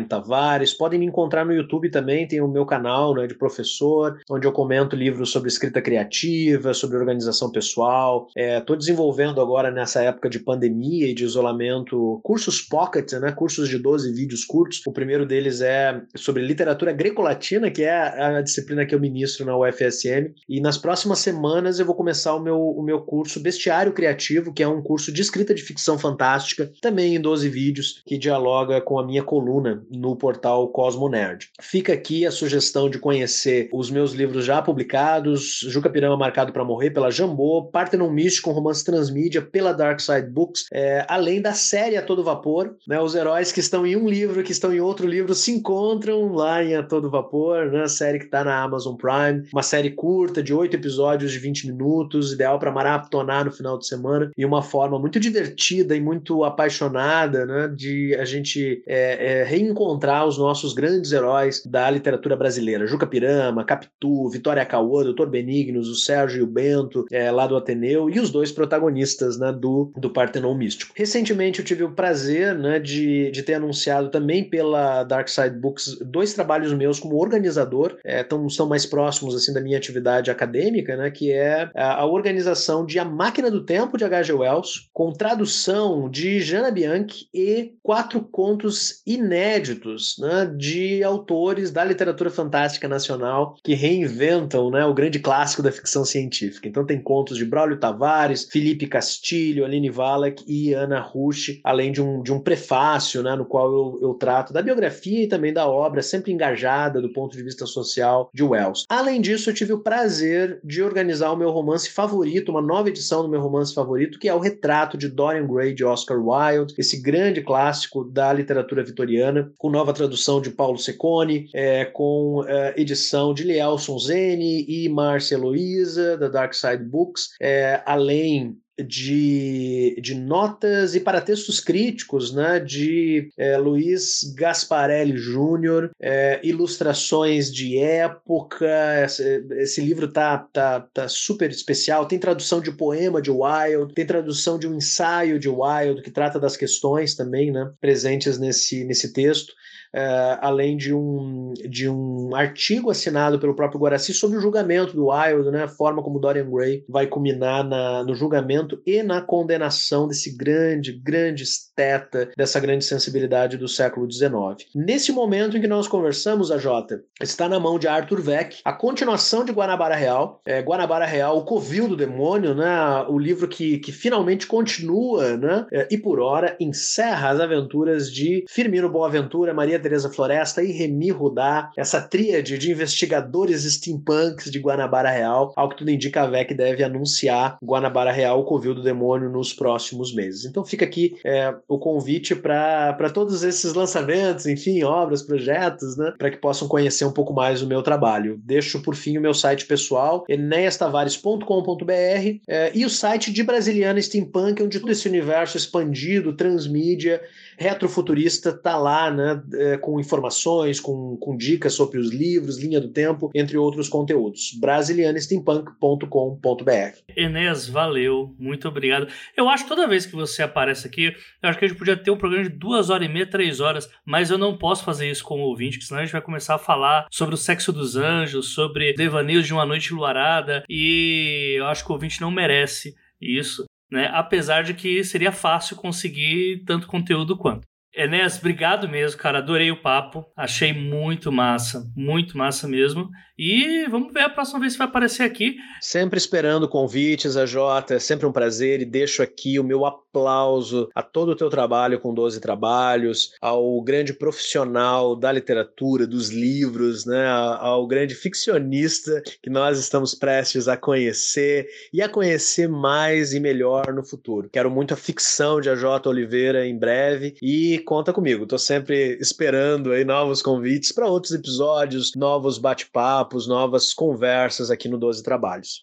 Tavares. Podem me encontrar no YouTube também, tem o meu canal né, de professor, onde eu comento livros sobre escrita criativa, sobre organização pessoal. Estou é, desenvolvendo agora, nessa época de pandemia e de isolamento, cursos pocket, né, cursos de 12 vídeos curtos. O primeiro deles é sobre literatura literatura greco-latina, que é a, disciplina que eu ministro na UFSM. E nas próximas semanas eu vou começar o meu, o meu curso Bestiário Criativo, que é um curso de escrita de ficção fantástica, também em 12 vídeos, que dialoga com a minha coluna no portal Cosmo Nerd. Fica aqui a sugestão de conhecer os meus livros já publicados: Juca Pirama Marcado para Morrer, pela Jambô, Parthenon Místico, um romance transmídia, pela Dark Side Books, é, além da série A Todo Vapor. Né, os heróis que estão em um livro, que estão em outro livro, se encontram lá em A Todo Vapor, né? Série que está na Amazon Prime. Uma série curta, de oito episódios de 20 minutos, ideal para maratonar no final de semana. E uma forma muito divertida e muito apaixonada, né? De a gente é, é, reencontrar os nossos grandes heróis da literatura brasileira. Juca Pirama, Capitu, Vitória Cauã, Doutor Benignos, o Sérgio e o Bento, é, lá do Ateneu, e os dois protagonistas né, do, do Partenon Místico. Recentemente eu tive o prazer né, de, de ter anunciado também pela Dark Side Books dois trabalhos meus como organizador, é, tão, são mais próximos assim da minha atividade acadêmica, né, que é a, a organização de A Máquina do Tempo de H.G. Wells, com tradução de Jana Bianchi e quatro contos inéditos né, de autores da literatura fantástica nacional que reinventam né, o grande clássico da ficção científica. Então tem contos de Braulio Tavares, Felipe Castilho, Aline Wallach e Ana Rush, além de um, de um prefácio né, no qual eu, eu trato da biografia e também da obra, sempre muito engajada do ponto de vista social de Wells. Além disso, eu tive o prazer de organizar o meu romance favorito, uma nova edição do meu romance favorito, que é o Retrato de Dorian Gray de Oscar Wilde, esse grande clássico da literatura vitoriana, com nova tradução de Paulo Secconi, é, com é, edição de Lielson Zene e Márcia Heloísa, da Dark Side Books, é, além de, de notas e paratextos críticos né, de é, Luiz Gasparelli Júnior, é, ilustrações de época. Esse, esse, livro tá, tá, tá super especial. Tem tradução de poema de Wilde, tem tradução de um ensaio de Wilde que trata das questões também né, presentes nesse, nesse texto. Uh, além de um, de um artigo assinado pelo próprio Guaraci sobre o julgamento do Wilde, né, a forma como Dorian Gray vai culminar na, no julgamento e na condenação desse grande, grande esteta, dessa grande sensibilidade do século XIX. Nesse momento em que nós conversamos, a Jota, está na mão de Arthur Weck, a continuação de Guanabara Real, é, Guanabara Real, o Covil do Demônio, né, o livro que, que finalmente continua né, é, e por hora encerra as aventuras de Firmino Boaventura, Maria Maria Teresa Floresta e Remy Rudá, essa tríade de investigadores steampunks de Guanabara Real, ao que tudo indica a VEC deve anunciar Guanabara Real, o Covil do Demônio, nos próximos meses. Então fica aqui é, o convite para todos esses lançamentos, enfim, obras, projetos, né, para que possam conhecer um pouco mais o meu trabalho. Deixo por fim o meu site pessoal, enéastavares.com.br é, e o site de Brasiliana Steampunk, onde todo esse universo expandido, transmídia, retrofuturista, tá lá, né? É, com informações, com, com dicas sobre os livros, linha do tempo, entre outros conteúdos. brasilianesteampunk.com.br. Enéas, valeu, muito obrigado. Eu acho que toda vez que você aparece aqui, eu acho que a gente podia ter um programa de duas horas e meia, três horas, mas eu não posso fazer isso com o ouvinte, porque senão a gente vai começar a falar sobre o sexo dos anjos, sobre devaneios de uma noite luarada, e eu acho que o ouvinte não merece isso, né? Apesar de que seria fácil conseguir tanto conteúdo quanto. Enéas, obrigado mesmo, cara. Adorei o papo. Achei muito massa. Muito massa mesmo. E vamos ver a próxima vez que vai aparecer aqui. Sempre esperando convites, a. É sempre um prazer. E deixo aqui o meu aplauso a todo o teu trabalho com 12 trabalhos, ao grande profissional da literatura, dos livros, né? ao grande ficcionista que nós estamos prestes a conhecer e a conhecer mais e melhor no futuro. Quero muito a ficção de AJ Oliveira em breve e conta comigo. Estou sempre esperando aí novos convites para outros episódios, novos bate-papos, novas conversas aqui no 12 Trabalhos.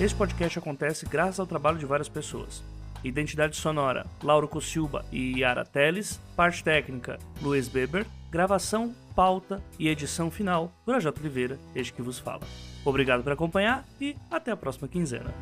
Este podcast acontece graças ao trabalho de várias pessoas. Identidade sonora: Lauro Cossilba e Yara Teles. Parte técnica: Luiz Beber. Gravação, pauta e edição final: Projeto Oliveira, este que vos fala. Obrigado por acompanhar e até a próxima quinzena.